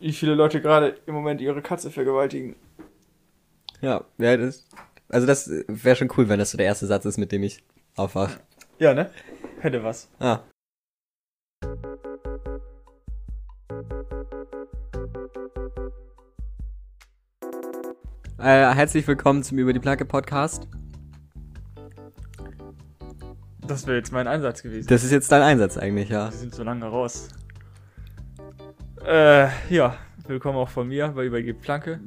wie viele Leute gerade im Moment ihre Katze vergewaltigen. Ja, ja, das. Also das wäre schon cool, wenn das so der erste Satz ist, mit dem ich aufwach. Ja, ne? Hätte was. Ah. Äh, herzlich willkommen zum Über die Plage Podcast. Das wäre jetzt mein Einsatz gewesen. Das ist jetzt dein Einsatz eigentlich, ja. Wir sind so lange raus. Äh, ja. Willkommen auch von mir bei Über die Planke.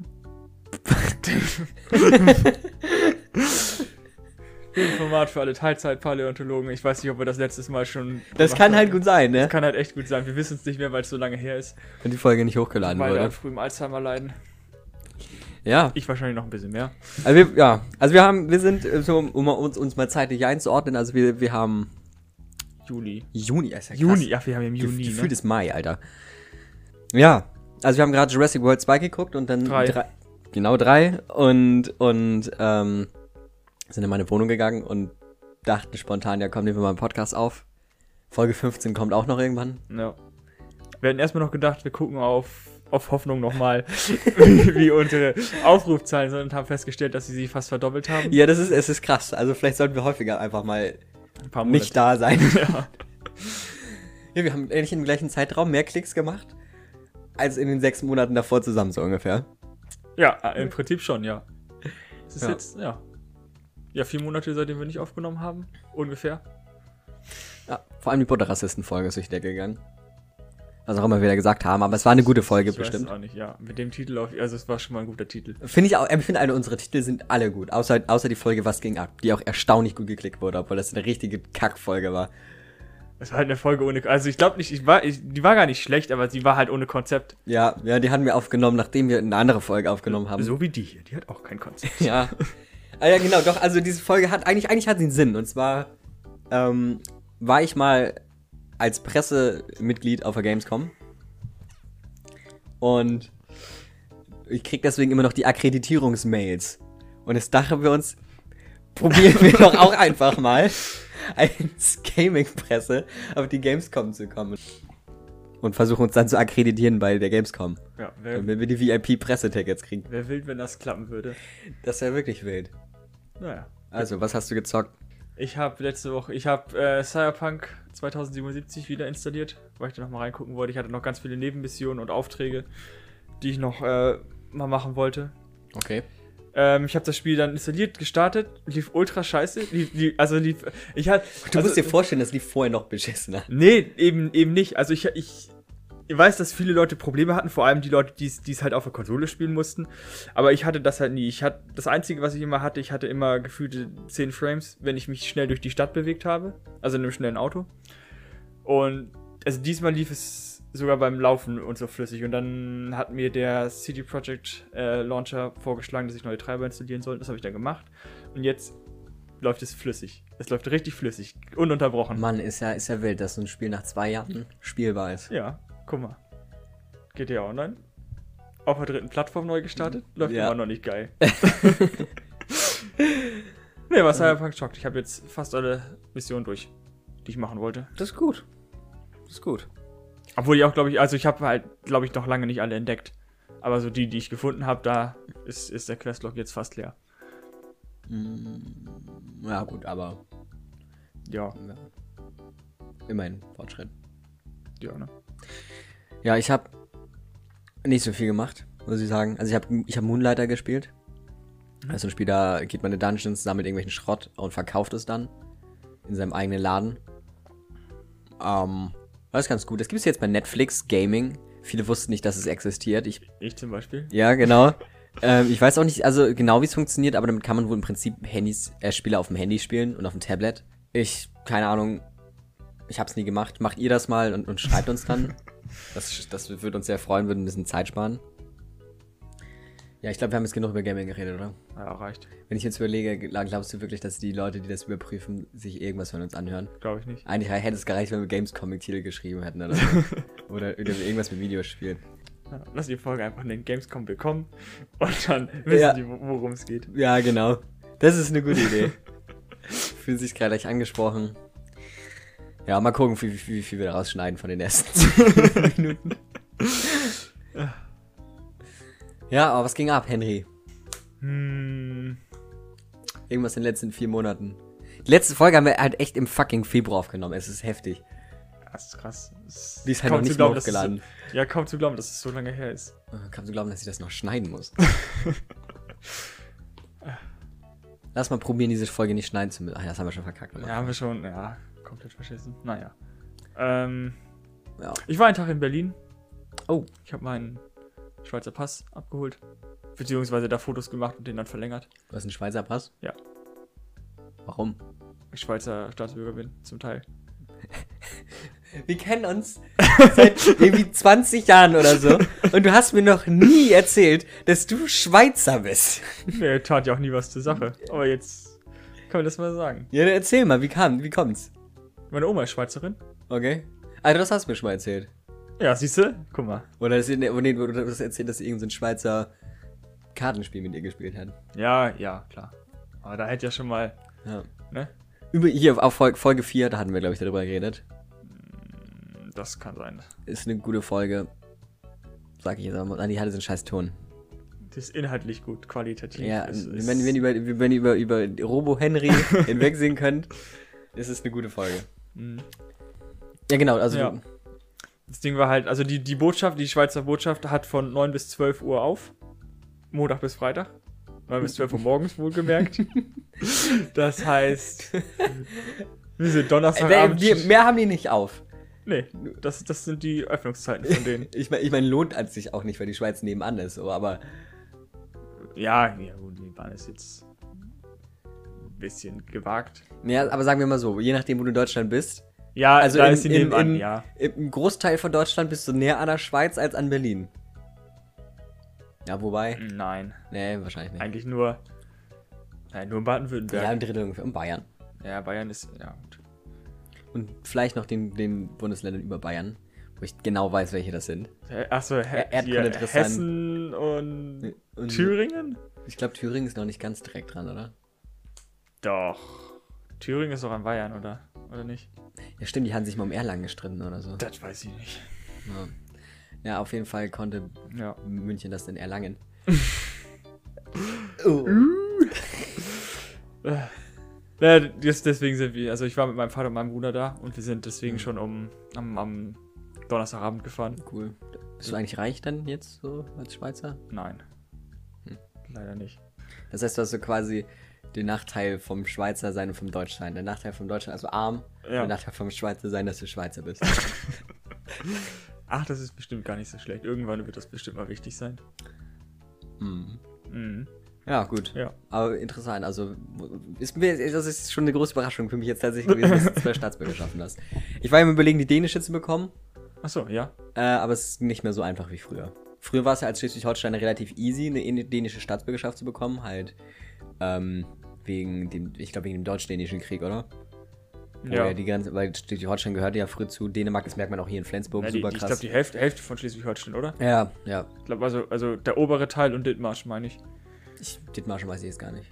Ein Format für alle Teilzeit-Paläontologen. Ich weiß nicht, ob wir das letztes Mal schon. Das kann halt haben. gut sein, ne? Das kann halt echt gut sein. Wir wissen es nicht mehr, weil es so lange her ist. Wenn die Folge nicht hochgeladen Weil wir an wurde. frühem Alzheimer leiden. Ja. Ich wahrscheinlich noch ein bisschen mehr. Also wir, ja, also wir haben, wir sind, äh, um uns, uns mal zeitlich einzuordnen, also wir, wir haben Juli. Juni, ist ja krass. Juni, ja, wir haben im Juni. Gefühlt Ne? ist Mai, Alter. Ja, also wir haben gerade Jurassic World 2 geguckt und dann Drei. genau drei und und ähm, sind in meine Wohnung gegangen und dachten spontan, ja komm, nehmen wir mal einen Podcast auf. Folge 15 kommt auch noch irgendwann. Ja. Wir hatten erstmal noch gedacht, wir gucken auf, auf Hoffnung nochmal, wie, wie unsere Aufrufzahlen sind und haben festgestellt, dass sie sich fast verdoppelt haben. Ja, das ist, es ist krass. Also vielleicht sollten wir häufiger einfach mal Ein nicht da sein. Ja. Ja, wir haben ähnlich im gleichen Zeitraum mehr Klicks gemacht als in den sechs Monaten davor zusammen so ungefähr. ja, äh, im Prinzip schon, ja. Es ist Ja. jetzt, ja. Ja, vier Monate, seitdem wir nicht aufgenommen haben, ungefähr. Ja, vor allem die Butterrassisten-Folge ist durch die Decke gegangen. Was auch immer wir da gesagt haben, aber es war eine gute Folge ich weiß bestimmt. es auch nicht, ja. Mit dem Titel auf, also es war schon mal ein guter Titel. Finde ich auch, ich finde alle unsere Titel sind alle gut, außer, außer die Folge Was ging ab, die auch erstaunlich gut geklickt wurde, obwohl das eine richtige Kackfolge war. Es war halt eine Folge ohne, also ich glaube nicht, ich war, ich, die war gar nicht schlecht, aber sie war halt ohne Konzept. Ja, ja, die hatten wir aufgenommen, nachdem wir eine andere Folge aufgenommen haben. So wie die hier, die hat auch kein Konzept. Ja. ah, ja, genau, doch, also diese Folge hat, eigentlich, eigentlich hat sie einen Sinn. Und zwar, ähm, war ich mal als Pressemitglied auf der Gamescom. Und ich krieg deswegen immer noch die Akkreditierungsmails. Und jetzt dachten wir uns, probieren wir doch auch einfach mal als Gaming-Presse auf die Gamescom zu kommen. Und versuchen uns dann zu akkreditieren bei der Gamescom. Ja, wäre Damit wir die VIP-Pressetickets kriegen. wär wild, wenn das klappen würde. Das wäre wirklich wild. Naja. Also, was hast du gezockt? Ich habe letzte Woche, ich habe äh, Cyberpunk 2077 wieder installiert, weil ich da noch mal reingucken wollte. Ich hatte noch ganz viele Nebenmissionen und Aufträge, die ich noch äh, mal machen wollte. Okay. Ähm, ich habe das Spiel dann installiert, gestartet, lief ultra scheiße. Lief, lief, also lief, ich hatte. Du also, musst dir vorstellen, dass die vorher noch beschissener. Nee, eben, eben nicht. Also ich, ich, ich weiß, dass viele Leute Probleme hatten, vor allem die Leute, die es halt auf der Konsole spielen mussten. Aber ich hatte das halt nie. Ich hatte das Einzige, was ich immer hatte, ich hatte immer gefühlte 10 Frames, wenn ich mich schnell durch die Stadt bewegt habe. Also in einem schnellen Auto. Und also diesmal lief es sogar beim Laufen und so flüssig. Und dann hat mir der CD Projekt äh, Launcher vorgeschlagen, dass ich neue Treiber installieren soll. Das habe ich dann gemacht. Und jetzt läuft es flüssig. Es läuft richtig flüssig. Ununterbrochen. Mann, ist ja, ist ja wild, dass so ein Spiel nach zwei Jahren spielbar ist. Ja, guck mal. GTA Online. Auf der dritten Plattform neu gestartet. Läuft Ja. immer noch nicht geil. nee, was Cyberpunk schockt. Ich habe jetzt fast alle Missionen durch, die ich machen wollte. Das ist gut. Das ist gut. Obwohl ich auch, glaube ich, also ich habe halt, glaube ich, noch lange nicht alle entdeckt. Aber so die, die ich gefunden habe, da ist, ist der Questlog jetzt fast leer. Ja, gut, aber Ja, ja. immerhin Fortschritt. ja, ne? Ja, ich habe nicht so viel gemacht, muss ich sagen. Also ich habe ich hab Moonlighter gespielt. Also ein Spiel, da geht man in Dungeons, sammelt irgendwelchen Schrott und verkauft es dann in seinem eigenen Laden. Ähm, das ist ganz gut. Das gibt es jetzt bei Netflix Gaming. Viele wussten nicht, dass es existiert. Ich Ich zum Beispiel. Ja, genau. ähm, ich weiß auch nicht, also genau wie es funktioniert, aber damit kann man wohl im Prinzip Handys, äh, Spiele auf dem Handy spielen und auf dem Tablet. Ich, keine Ahnung, ich hab's nie gemacht. Macht ihr das mal und, und schreibt uns dann. Das, das würde uns sehr freuen, würde ein bisschen Zeit sparen. Ja, ich glaube, wir haben jetzt genug über Gaming geredet, oder? Ja, reicht. Wenn ich jetzt überlege, gl- glaubst du wirklich, dass die Leute, die das überprüfen, sich irgendwas von uns anhören? Glaube ich nicht. Eigentlich hätte es gereicht, wenn wir Games-Comic-Titel geschrieben hätten oder so. oder irgendwas mit Videospielen. Ja, lass die Folge einfach in den Gamescom bekommen und dann wissen Ja. die, wo- worum es geht. Ja, genau. Das ist eine gute Idee. Fühlen sich gerade gleich angesprochen. Ja, mal gucken, wie, wie, wie viel wir da rausschneiden von den ersten 10 Minuten. Ja, aber was ging ab, Henry? Hm. Irgendwas in den letzten vier Monaten. Die letzte Folge haben wir halt echt im fucking Februar aufgenommen. Es ist heftig. Das ist krass. Es Die ist halt kaum noch zu nicht glauben, hochgeladen. So, ja, kaum zu glauben, dass es so lange her ist. Oh, Kannst du glauben, dass ich das noch schneiden muss? Lass mal probieren, diese Folge nicht schneiden zu müssen. Ach, das haben wir schon verkackt. Ja, haben wir schon, ja, komplett verschissen. Naja. Ähm, Ja. ich war einen Tag in Berlin. Oh. Ich habe meinen Schweizer Pass abgeholt. Beziehungsweise da Fotos gemacht und den dann verlängert. Du hast einen Schweizer Pass? Ja. Warum? Ich Schweizer Staatsbürger bin, zum Teil. Wir kennen uns seit irgendwie 20 Jahren oder so. Und du hast mir noch nie erzählt, dass du Schweizer bist. Nee, tat ja auch nie was zur Sache. Aber jetzt kann man das mal sagen. Ja, dann erzähl mal, wie kam, wie kommt's? Meine Oma ist Schweizerin. Okay. Also das hast du mir schon mal erzählt. Ja, siehst du? Guck mal. Oder das, nee, du hast erzählt, dass irgendein so ein Schweizer Kartenspiel mit ihr gespielt hat. Ja, ja, klar. Aber da hätte ja schon mal, Ja. ne? Über, hier auf Folge, Folge 4, da hatten wir, glaube ich, darüber geredet. Das kann sein. Ist eine gute Folge. Sag ich jetzt aber mal. Ah, die hatte so einen scheiß Ton. Das ist inhaltlich gut, qualitativ. Ja, Es wenn, ist- wenn, ihr über, wenn ihr über, über Robo-Henry hinwegsehen könnt, ist es eine gute Folge. Mhm. Ja, genau, also Ja. du- Das Ding war halt, also die, die Botschaft, die Schweizer Botschaft hat von 9 bis 12 Uhr auf. Montag bis Freitag. 9 bis 12 Uhr morgens wohlgemerkt. das heißt, wir sind Donnerstagabend. mehr haben die nicht auf. nee, das, das sind die Öffnungszeiten von denen. Ich meine, ich mein, lohnt an sich auch nicht, weil die Schweiz nebenan ist, so, aber Ja, ja gut, die Bahn ist jetzt ein bisschen gewagt. ja, aber sagen wir mal so, je nachdem, wo du in Deutschland bist, Ja, also da in, ist sie in, nebenan, in, ja. im Großteil von Deutschland bist du näher an der Schweiz als an Berlin. Ja, wobei, Nein, nee, wahrscheinlich nicht. eigentlich nur, nein, nur Ja, Baden-Württemberg. ein Drittel ungefähr, und Bayern. Ja, Bayern ist, ja gut. Und vielleicht noch den, den Bundesländern über Bayern, wo ich genau weiß, welche das sind. Achso, Er- Erdkunde. Hessen und, Und Thüringen? Ich glaube, Thüringen ist noch nicht ganz direkt dran, oder? Doch. Thüringen ist doch an Bayern, oder? Oder nicht? Ja, stimmt, die haben sich mal um Erlangen gestritten oder so. Das weiß ich nicht. Ja. ja, auf jeden Fall konnte Ja. München das in Erlangen. oh. Ja, das, deswegen sind wir, also ich war mit meinem Vater und meinem Bruder da und wir sind deswegen Mhm. schon um am, am Donnerstagabend gefahren. Cool. Bist du eigentlich reich dann jetzt so als Schweizer? Nein. Hm. Leider nicht. Das heißt, du hast so quasi den Nachteil vom Schweizer sein und vom Deutschsein. Der Nachteil vom Deutschsein, also arm. Ja. Der Nachteil vom Schweizer sein, dass du Schweizer bist. Ach, das ist bestimmt gar nicht so schlecht. Irgendwann wird das bestimmt mal wichtig sein. hm. Mhm. Ja, gut. Ja. Aber interessant. Also, ist mir, das ist schon eine große Überraschung für mich jetzt tatsächlich gewesen, dass du zwei Staatsbürgerschaften hast. Ich war im Überlegen, die dänische zu bekommen. Achso, ja. Äh, aber es ist nicht mehr so einfach wie früher. Früher war es ja als Schleswig-Holsteiner relativ easy, eine in- dänische Staatsbürgerschaft zu bekommen, halt ähm, wegen dem, ich glaube wegen dem deutsch-dänischen Krieg, oder? Ja. ja die ganze, weil Schleswig-Holstein gehörte ja früher zu Dänemark, das merkt man auch hier in Flensburg, ja die, super ich krass. glaube, die Hälfte, Hälfte von Schleswig-Holstein, oder? ja, ja. Ich glaube, also, also der obere Teil und Dithmarsch, meine ich. Ich, Dithmarschen weiß ich jetzt gar nicht.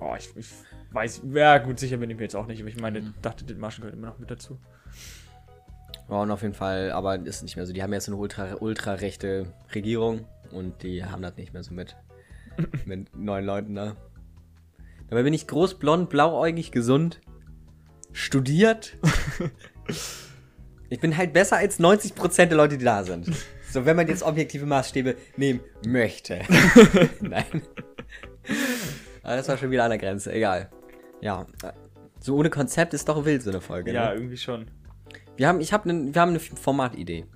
Oh, ich, ich weiß, ja gut, sicher bin ich mir jetzt auch nicht, aber ich meine, Mhm. dachte, Dithmarschen gehört immer noch mit dazu. Ja, und auf jeden Fall, aber ist nicht mehr so. Die haben jetzt eine ultra, ultra rechte Regierung und die haben das nicht mehr so mit. mit neun Leuten da. Dabei bin ich groß, blond, blauäugig, gesund, studiert. ich bin halt besser als 90% der Leute, die da sind. So, wenn man jetzt objektive Maßstäbe nehmen möchte. Nein. Aber das war schon wieder an der Grenze, egal. Ja, so ohne Konzept ist doch wild, so eine Folge. Ja, ne? irgendwie schon. Wir haben, ich hab nen, wir haben eine Formatidee.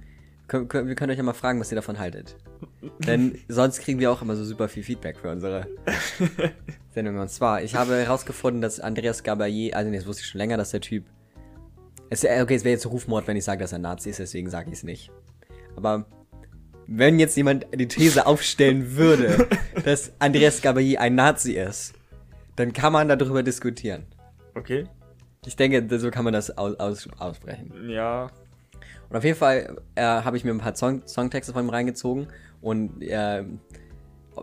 Wir können euch ja mal fragen, was ihr davon haltet. Denn sonst kriegen wir auch immer so super viel Feedback für unsere Sendung. Und zwar, ich habe herausgefunden, dass Andreas Gabayé, also nee, das wusste ich schon länger, dass der Typ. Es, äh, okay, es wäre jetzt Rufmord, wenn ich sage, dass er Nazi ist, deswegen sage ich es nicht. Aber wenn jetzt jemand die These aufstellen würde, dass Andreas Gabayé ein Nazi ist, dann kann man darüber diskutieren. Okay. Ich denke, so kann man das aus, aus, aussprechen. Ja. Und auf jeden Fall äh, habe ich mir ein paar Song Songtexte von ihm reingezogen und äh,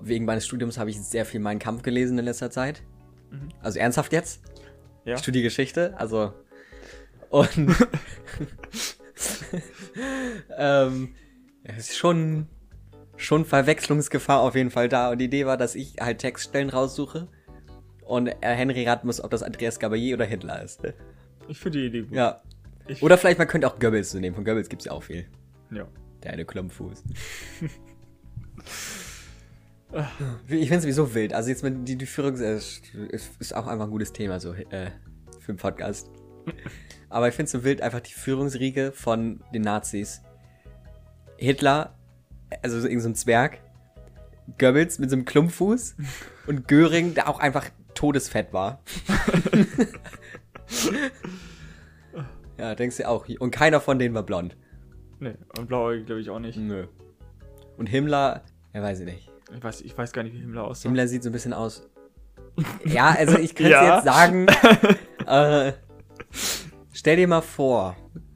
wegen meines Studiums habe ich sehr viel meinen Kampf gelesen in letzter Zeit. Mhm. Also ernsthaft jetzt? Ja. Ich studiere Geschichte, also und ähm, es ist schon schon Verwechslungsgefahr auf jeden Fall da. Und die Idee war, dass ich halt Textstellen raussuche und Henry raten muss, ob das Andreas Gabayé oder Hitler ist. Ich finde die Idee gut. Ja. Ich- Oder vielleicht, man könnte auch Goebbels so nehmen. Von Goebbels gibt es ja auch viel. Ja. Der eine Klumpfuß. ich finde es sowieso wild. Also jetzt mit die, die Führung ist, ist, auch einfach ein gutes Thema so äh, für einen Podcast. Aber ich finde es so wild, einfach die Führungsriege von den Nazis. Hitler, also so irgend so ein Zwerg, Goebbels mit so einem Klumpfuß und Göring, der auch einfach todesfett war. Ja, denkst du auch. Und keiner von denen war blond. Nee, und Blauäugig glaube ich auch nicht. Nö. Und Himmler, ja, weiß ich nicht. Ich weiß, ich weiß gar nicht, wie Himmler aussah. Himmler sieht so ein bisschen aus. Ja, also ich könnte Ja. jetzt sagen, äh, stell dir mal vor,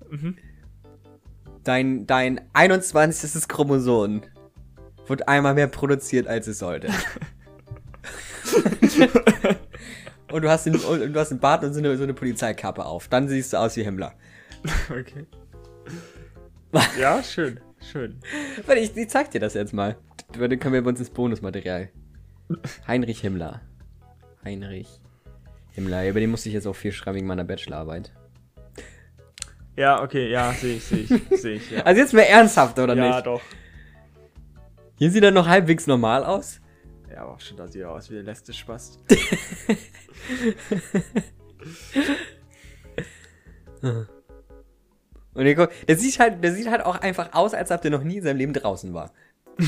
Mhm. dein, dein 21. Chromosom wird einmal mehr produziert, als es sollte. und du hast, den, und du hast einen Bart und so eine, so eine Polizeikappe auf. Dann siehst du aus wie Himmler. Okay. ja, schön. Schön. Warte, ich, ich zeig dir das jetzt mal. Dann können wir bei uns ins Bonusmaterial. Heinrich Himmler. Heinrich Himmler. Über den musste ich jetzt auch viel schreiben wegen meiner Bachelorarbeit. Ja, okay, ja, sehe ich, sehe ich, sehe ich, ja. Also jetzt mehr ernsthaft, oder ja, nicht? doch. Hier sieht er noch halbwegs normal aus. Ja, aber auch schon, da sieht er aus wie der letzte Spast. Und ihr guckt, der sieht halt, der sieht halt auch einfach aus, als ob der noch nie in seinem Leben draußen war.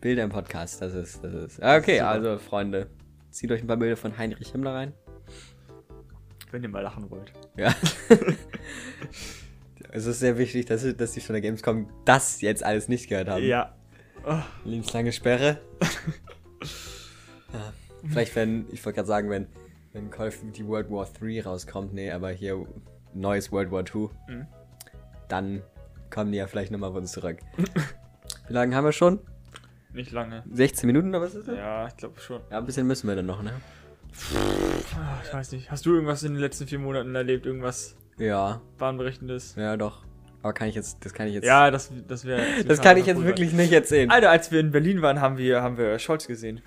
Bilder im Podcast, das ist, das ist. Okay, also Freunde, zieht euch ein paar Bilder von Heinrich Himmler rein. Wenn ihr mal lachen wollt. Ja. es ist sehr wichtig, dass, dass die von der Gamescom das jetzt alles nicht gehört haben. Ja. Oh, Lebenslange Sperre. ja. Vielleicht, wenn, ich wollte gerade sagen, wenn, wenn Call of Duty World War 3 rauskommt, nee, aber hier neues World War 2, Mhm. dann kommen die ja vielleicht nochmal auf uns zurück. Wie lange haben wir schon? nicht lange. 16 Minuten oder was ist das? Ja, ich glaube schon. Ja, ein bisschen müssen wir dann noch, ne? Ich weiß nicht. Hast du irgendwas in den letzten vier Monaten erlebt? Irgendwas Ja, Bahnbrechendes? ja doch. Aber kann ich jetzt, das kann ich jetzt. Ja, das, das wäre. das kann ich jetzt wirklich nicht erzählen. Alter, als wir in Berlin waren, haben wir, haben wir Scholz gesehen.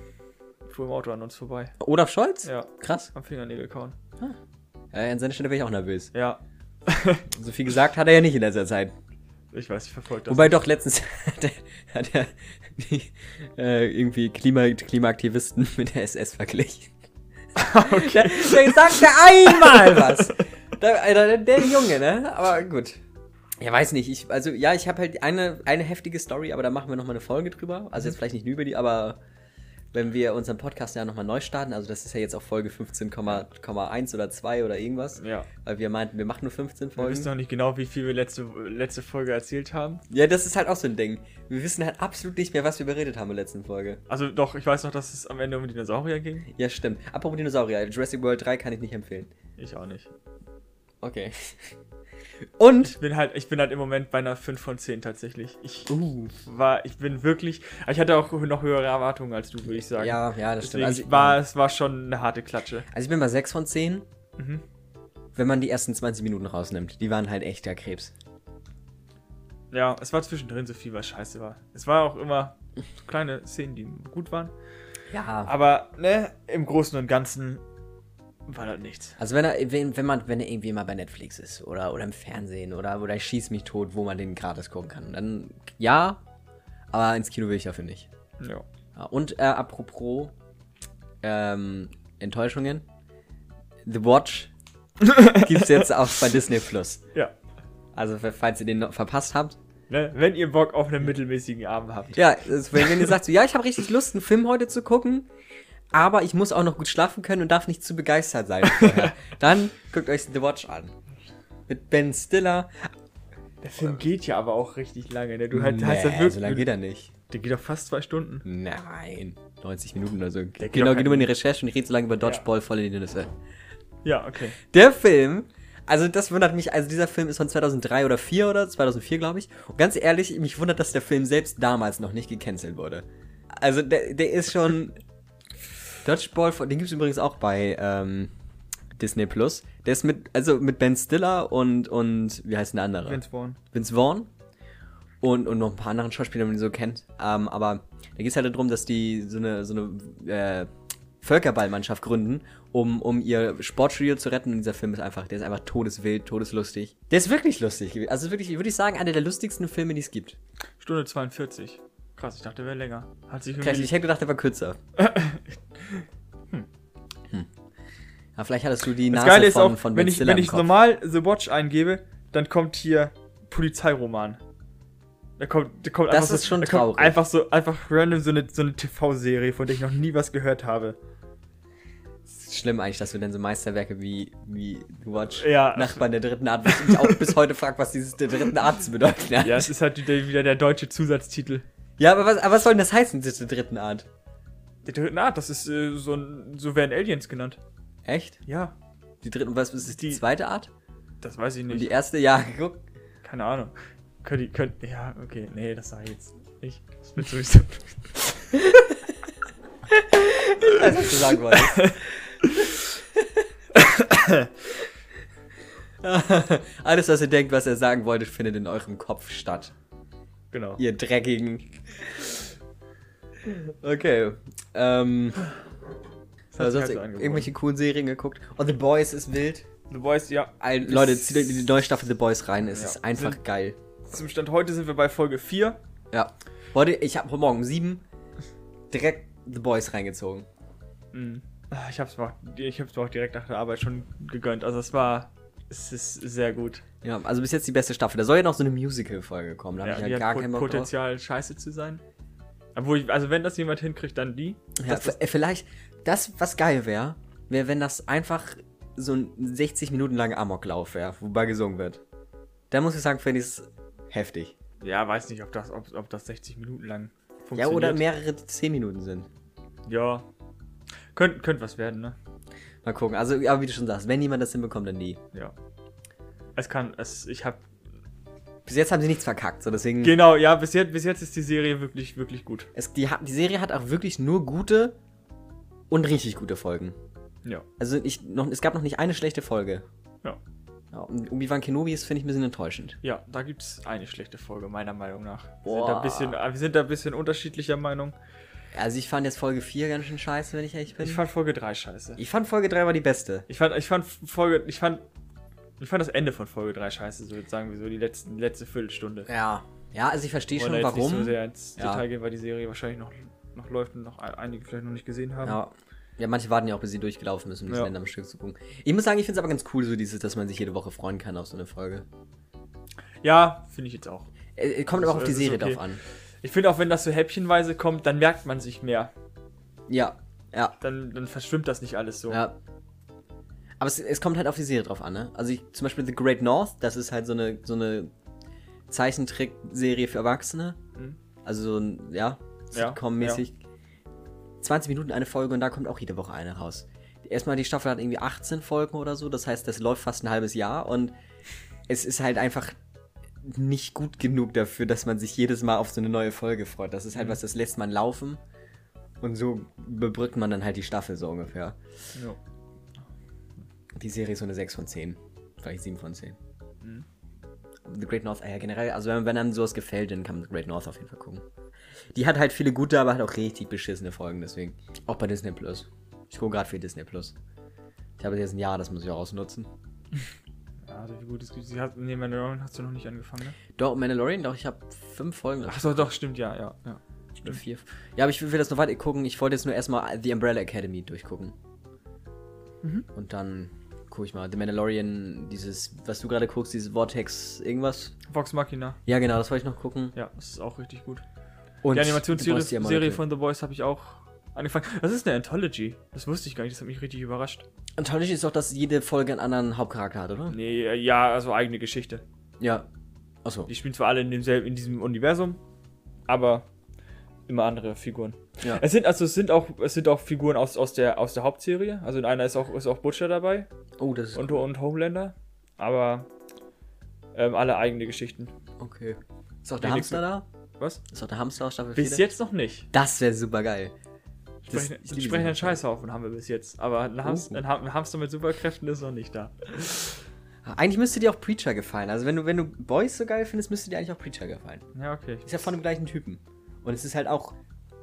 Fuhr im Auto an uns vorbei. Olaf Scholz? Ja, Krass. am Fingernägel kauen. Ja, an seiner Stelle wäre ich auch nervös. Ja, So viel gesagt hat er ja nicht in letzter Zeit. ich weiß, ich verfolge das. Wobei doch letztens hat er, hat er die, äh, irgendwie Klima, Klimaaktivisten mit der SS verglichen. okay. Der, der sagt ja einmal was. Der, Alter, der Junge, ne? Aber gut. Ja, weiß nicht. Ich, also, ja, ich habe halt eine, eine heftige Story, aber da machen wir nochmal eine Folge drüber. Also jetzt vielleicht nicht über die, aber wenn wir unseren Podcast ja nochmal neu starten, also das ist ja jetzt auf Folge 15,1 oder 2 oder irgendwas, Ja. weil wir meinten, wir machen nur 15 Wir Folgen. wissen noch nicht genau, wie viel wir letzte, letzte Folge erzählt haben. Ja, das ist halt auch so ein Ding. Wir wissen halt absolut nicht mehr, was wir beredet haben in der letzten Folge. Also doch, ich weiß noch, dass es am Ende um Dinosaurier ging. Ja, stimmt. Apropos Dinosaurier, Jurassic World 3 kann ich nicht empfehlen. Ich auch nicht. Okay. Und. Ich bin halt, ich bin halt im Moment bei einer 5 von 10 tatsächlich. Ich Uh. war, ich bin wirklich, ich hatte auch noch höhere Erwartungen als du, würde ich sagen. Ja, ja, das Deswegen stimmt. Also, war, es war schon eine harte Klatsche. also ich bin bei 6 von 10, Mhm. wenn man die ersten 20 Minuten rausnimmt. Die waren halt echter Krebs. Ja, es war zwischendrin so viel, was scheiße war. Es war auch immer so kleine Szenen, die gut waren. Ja. Aber, ne, im Großen und Ganzen war das nichts. Also wenn er, wenn, wenn man, wenn er irgendwie mal bei Netflix ist oder, oder im Fernsehen oder, oder ich schieß mich tot, wo man den gratis gucken kann, dann ja, aber ins Kino will ich dafür nicht. Ja. Ja, und äh, apropos ähm, Enttäuschungen. The Watch gibt's jetzt auch bei Disney Plus. Ja. Also falls ihr den noch verpasst habt. Ne, wenn ihr Bock auf einen mittelmäßigen Abend habt. Ja, wenn ihr sagt so, ja, ich habe richtig Lust, einen Film heute zu gucken, aber ich muss auch noch gut schlafen können und darf nicht zu begeistert sein vorher, dann guckt euch The Watch an. Mit Ben Stiller. Der Film geht ja aber auch richtig lange, ne? Du halt, Nee, hast ja wirklich. so lange geht er nicht. Der geht doch fast zwei Stunden. Nein, 90 Minuten oder so. geht Genau, geht nur in die Recherche und redet so lange über Dodgeball voll in die Nüsse. Ja, okay. Der Film, also das wundert mich, also dieser Film ist von 2003 oder 4 oder 2004, glaube ich. Und ganz ehrlich, mich wundert, dass der Film selbst damals noch nicht gecancelt wurde. Also der, der ist schon... Dodgeball, den gibt es übrigens auch bei ähm, Disney Plus. Der ist mit, also mit Ben Stiller und, und wie heißt denn der andere? Vince Vaughn. Vince Vaughn. und, und noch ein paar anderen Schauspieler, die man so kennt. Ähm, aber da geht es halt darum, dass die so eine, so eine äh, Völkerballmannschaft gründen, um, um ihr Sportstudio zu retten. Und dieser Film ist einfach, der ist einfach todeswild, todeslustig. Der ist wirklich lustig. Also wirklich, würde ich sagen, einer der lustigsten Filme, die es gibt. Stunde 42. Krass, ich dachte, der wäre länger. Hat sich irgendwie. ich hätte gedacht, der war kürzer. hm. Ja, vielleicht hattest du die das Nase Geile ist von, auch, von wenn ich, wenn ich normal The Watch eingebe, dann kommt hier Polizeiroman. Da kommt, da kommt Das einfach ist so, schon da kommt traurig. einfach so, einfach random so eine, so eine TV-Serie, von der ich noch nie was gehört habe. ist schlimm eigentlich, dass wir dann so Meisterwerke wie, wie The Watch, Ja. Nachbarn der dritten Art, was ich mich auch bis heute frage, was dieses der dritten Art zu bedeuten hat. Ja, es ist halt wieder, wieder der deutsche Zusatztitel. Ja, aber was, aber was soll denn das heißen, diese dritten Art? Der dritten Art, das ist äh, so ein, so werden Aliens genannt. Echt? Ja, Die dritten, was ist die, Die- zweite Art? das weiß ich Und nicht. die erste, ja, guck. Keine Ahnung. Könnt ihr, könnt, ja, okay, nee, das sag ich jetzt nicht. Das wird sowieso. Das hast du sagen wolltest. Alles, was ihr denkt, was er sagen wollte, findet in eurem Kopf statt. genau. Ihr dreckigen. Okay. Ähm. Das hat sich sonst halt so angeboten. irgendwelche coolen Serien geguckt. Oh, The Boys ist wild. The Boys, ja. Ein, Leute, zieht euch in die neue Staffel The Boys rein. Es Ja. ist einfach Sind- geil. Zum Stand heute sind wir bei Folge 4. Ja. Heute, ich habe heute Morgen um sieben direkt The Boys reingezogen. Mhm. Ah, Ich hab's, mir auch, ich hab's mir auch direkt nach der Arbeit schon gegönnt. Also es war. Es ist sehr gut. Ja, also bis jetzt die beste Staffel. Da soll ja noch so eine Musical-Folge kommen. Da Ja, habe ich ja hat gar keinen Bock drauf. Potenzial, scheiße zu sein. Obwohl, ich, also wenn das jemand hinkriegt, dann die. Ja, Das- äh, vielleicht, das, was geil wäre, wäre, wenn das einfach so ein 60 Minuten langer Amoklauf wäre, wobei gesungen wird. Da muss ich sagen, finde ich es heftig. Ja, weiß nicht, ob das, ob, ob das 60 Minuten lang Ja, funktioniert. oder mehrere 10 Minuten sind. Ja. Könnte könnt was werden, ne? Mal gucken. Also, ja, wie du schon sagst, wenn jemand das hinbekommt, dann die. Ja. Es kann, es, ich hab. Bis jetzt haben sie nichts verkackt, so deswegen. Genau, ja, bis jetzt, bis jetzt ist die Serie wirklich, wirklich gut. es, die, die Serie hat auch wirklich nur gute und richtig gute Folgen. Ja. Also, ich, noch, es gab noch nicht eine schlechte Folge. Ja. Ja, und Obi-Wan Kenobi ist, finde ich, ein bisschen enttäuschend. Ja, da gibt's eine schlechte Folge, meiner Meinung nach. Wir sind, Boah. da ein bisschen, äh, wir sind da ein bisschen unterschiedlicher Meinung. Also, ich fand jetzt Folge 4 ganz schön scheiße, wenn ich ehrlich bin. Ich fand Folge 3 scheiße. ich fand Folge 3 war die beste. Ich fand, ich fand Folge, ich fand, ich fand das Ende von Folge 3 scheiße, so jetzt sagen wir so die letzten, letzte Viertelstunde. Ja. Ja, also ich verstehe schon, warum. nicht so sehr ins Ja. Detail gehen, weil die Serie wahrscheinlich noch, noch läuft und noch ein- einige vielleicht noch nicht gesehen haben. ja. ja, manche warten ja auch, bis sie durchgelaufen ist, um das Ja. Ende am Stück zu gucken. Ich muss sagen, ich finde es aber ganz cool, so dieses, dass man sich jede Woche freuen kann auf so eine Folge. Ja, finde ich jetzt auch. Äh, kommt Das- aber auch auf die Serie okay. drauf an. Ich finde auch, wenn das so häppchenweise kommt, dann merkt man sich mehr. Ja, ja, Dann, dann verschwimmt das nicht alles so. ja. Aber es, es kommt halt auf die Serie drauf an, ne? Also ich, zum Beispiel The Great North, das ist halt so eine, so eine Zeichentrickserie für Erwachsene. Mhm. Also so ein, ja, Ja, Sitcom-mäßig. 20 Minuten eine Folge und da kommt auch jede Woche eine raus. Erstmal, die Staffel hat irgendwie 18 Folgen oder so, das heißt, das läuft fast ein halbes Jahr und es ist halt einfach nicht gut genug dafür, dass man sich jedes Mal auf so eine neue Folge freut. Das ist halt Mhm. was, das lässt man laufen und so bebrückt man dann halt die Staffel so ungefähr. Ja. Die Serie ist so eine 6 von 10. Vielleicht 7 von 10. Mhm. The Great North, äh, generell, also wenn, wenn einem sowas gefällt, dann kann man The Great North auf jeden Fall gucken. Die hat halt viele gute, aber hat auch richtig beschissene Folgen, deswegen. Auch bei Disney Plus. Ich gucke gerade für Disney Plus. Ich habe jetzt ein Jahr, das muss ich auch ausnutzen. Ja, also wie gut es gibt. Hat, nee, Mandalorian hast du noch nicht angefangen, ne? Doch, Mandalorian, doch, ich habe fünf Folgen. Achso, doch, stimmt, ja, ja, ja. Oder vier. Ja, aber ich will das noch weiter gucken. Ich wollte jetzt nur erstmal The Umbrella Academy durchgucken. Mhm. Und dann gucke ich mal. The Mandalorian, dieses, was du gerade guckst, dieses Vortex, irgendwas. Vox Machina. Ja, genau, das wollte ich noch gucken. Ja, das ist auch richtig gut. Und die Animationsserie von The Boys habe ich auch angefangen. Das ist eine Anthology. Das wusste ich gar nicht, das hat mich richtig überrascht. Anthology ist doch, dass jede Folge einen anderen Hauptcharakter hat, oder? Nee, ja, also eigene Geschichte. Ja. Achso. Die spielen zwar alle in demselben, in diesem Universum, aber immer andere Figuren. Ja. Es sind also es sind auch es sind auch Figuren aus, aus der aus der Hauptserie. Also in einer ist auch ist auch Butcher dabei Oh, das ist. und, und Homelander, aber ähm, alle eigene Geschichten. Okay. Ist auch der Nee, Hamster da? Was? Ist auch der Hamster aus Staffel 4? Bis jetzt noch nicht. Das wäre super geil. Das- Sprechen, ich einen Scheißhaufen haben wir bis jetzt, aber ein, Hamster, Oh. ein, Ham- ein Hamster mit Superkräften ist noch nicht da. Eigentlich müsste dir auch Preacher gefallen. Also wenn du, wenn du Boys so geil findest, müsste dir eigentlich auch Preacher gefallen. Ja, okay. Ist ja von dem gleichen Typen. Und es ist halt auch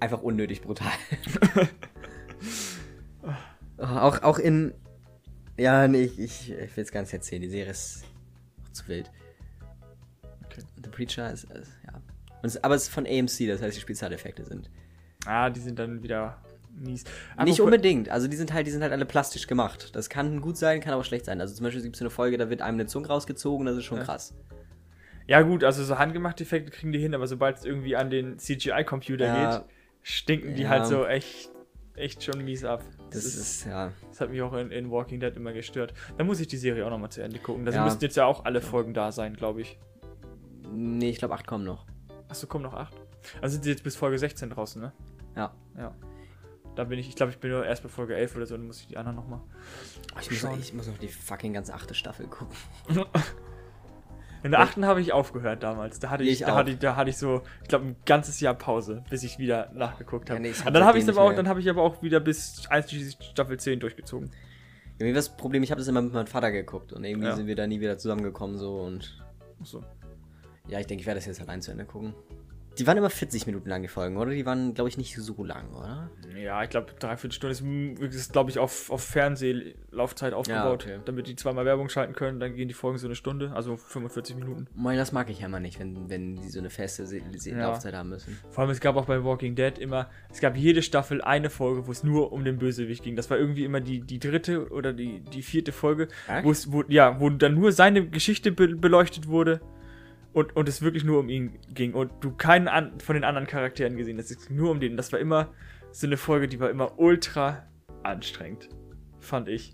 einfach unnötig brutal. auch, auch in. Ja, nee, ich, ich, ich will es gar nicht erzählen. Die Serie ist auch zu wild. Okay. The Preacher ist, ist ja. Und es, aber es ist von AMC, das heißt, die Spezialeffekte sind. Ah, die sind dann wieder mies. Nicht Apropos- unbedingt. Also die sind halt, die sind halt alle plastisch gemacht. Das kann gut sein, kann aber schlecht sein. Also zum Beispiel gibt es eine Folge, da wird einem eine Zunge rausgezogen, das ist schon Ja. krass. Ja, gut, also so handgemachte Effekte kriegen die hin, aber sobald es irgendwie an den CGI-Computer Ja. geht, stinken die Ja. halt so echt, echt schon mies ab. Das, ist, ja. Das hat mich auch in, in Walking Dead immer gestört. Da muss ich die Serie auch nochmal zu Ende gucken. Da Ja. müssten jetzt ja auch alle Folgen da sein, glaube ich. Nee, ich glaube, acht kommen noch. Achso, kommen noch acht. Also sind sie jetzt bis Folge 16 draußen, ne? Ja. Ja. Da bin ich, ich glaube, ich bin nur erst bei Folge 11 oder so, dann muss ich die anderen nochmal. Ich, ich muss noch die fucking ganze achte Staffel gucken. In der achten habe ich aufgehört damals. Da hatte ich, Ich da hatte ich, da hatte ich so, ich glaube, ein ganzes Jahr Pause, bis ich wieder nachgeguckt habe. Ja, nee, hab dann habe ich aber auch, dann habe ich aber auch wieder bis einschließlich Staffel 10 durchgezogen. Mir war das Problem, ich habe das immer mit meinem Vater geguckt und irgendwie Ja. sind wir da nie wieder zusammengekommen so und Achso. ja, ich denke, ich werde das jetzt allein zu Ende gucken. Die waren immer 40 Minuten lang, die Folgen, oder? Die waren, glaube ich, nicht so lang, oder? Ja, ich glaube, dreiviertel Stunde ist, ist glaube ich, auf, auf Fernsehlaufzeit aufgebaut, okay. damit die zweimal Werbung schalten können. Dann gehen die Folgen so eine Stunde, also 45 Minuten. Moin, das mag ich ja immer nicht, wenn, wenn die so eine feste Se Ja. Laufzeit haben müssen. Vor allem, es gab auch bei Walking Dead immer, es gab jede Staffel eine Folge, wo es nur um den Bösewicht ging. Das war irgendwie immer die, die dritte oder die, die vierte Folge, wo, ja, wo dann nur seine Geschichte be beleuchtet wurde und, und es wirklich nur um ihn ging und du keinen an, von den anderen Charakteren gesehen hast. Es ging nur um den. Das war immer so eine Folge, die war immer ultra anstrengend. Fand ich.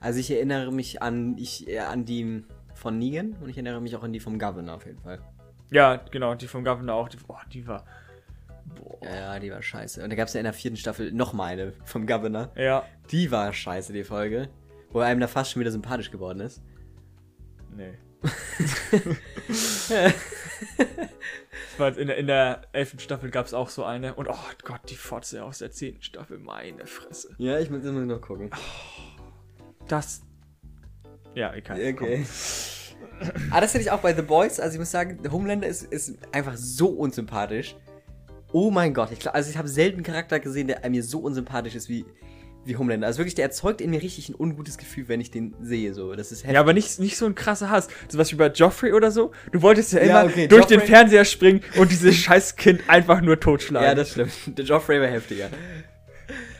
Also ich erinnere mich an, ich, äh, an die von Negan und ich erinnere mich auch an die vom Governor auf jeden Fall. Ja, genau, die vom Governor auch. Die, oh, die war. Boah. Ja, die war scheiße. Und da gab es ja in der vierten Staffel noch mal eine vom Governor. Ja, Die war scheiße, die Folge. Wo einem da fast schon wieder sympathisch geworden ist. nee. In, der, in der elften Staffel gab es auch so eine. Und oh Gott, die Fotze aus der zehnten Staffel, meine Fresse. Ja, ich muss immer noch gucken. Das. Ja, egal. Okay. ah, das hätte ich auch bei The Boys. Also ich muss sagen, Homelander ist, ist einfach so unsympathisch. Oh mein Gott. Ich, also ich habe selten einen Charakter gesehen, der mir so unsympathisch ist wie, wie Homelander. Also wirklich, der erzeugt in mir richtig ein ungutes Gefühl, wenn ich den sehe. So. Das ist heftig. Ja, aber nicht, nicht so ein krasser Hass. So was wie bei Joffrey oder so. Du wolltest ja Ja, immer okay, durch den Joffrey- Fernseher springen und dieses scheiß Kind einfach nur totschlagen. Ja, das stimmt. Der Joffrey war heftiger.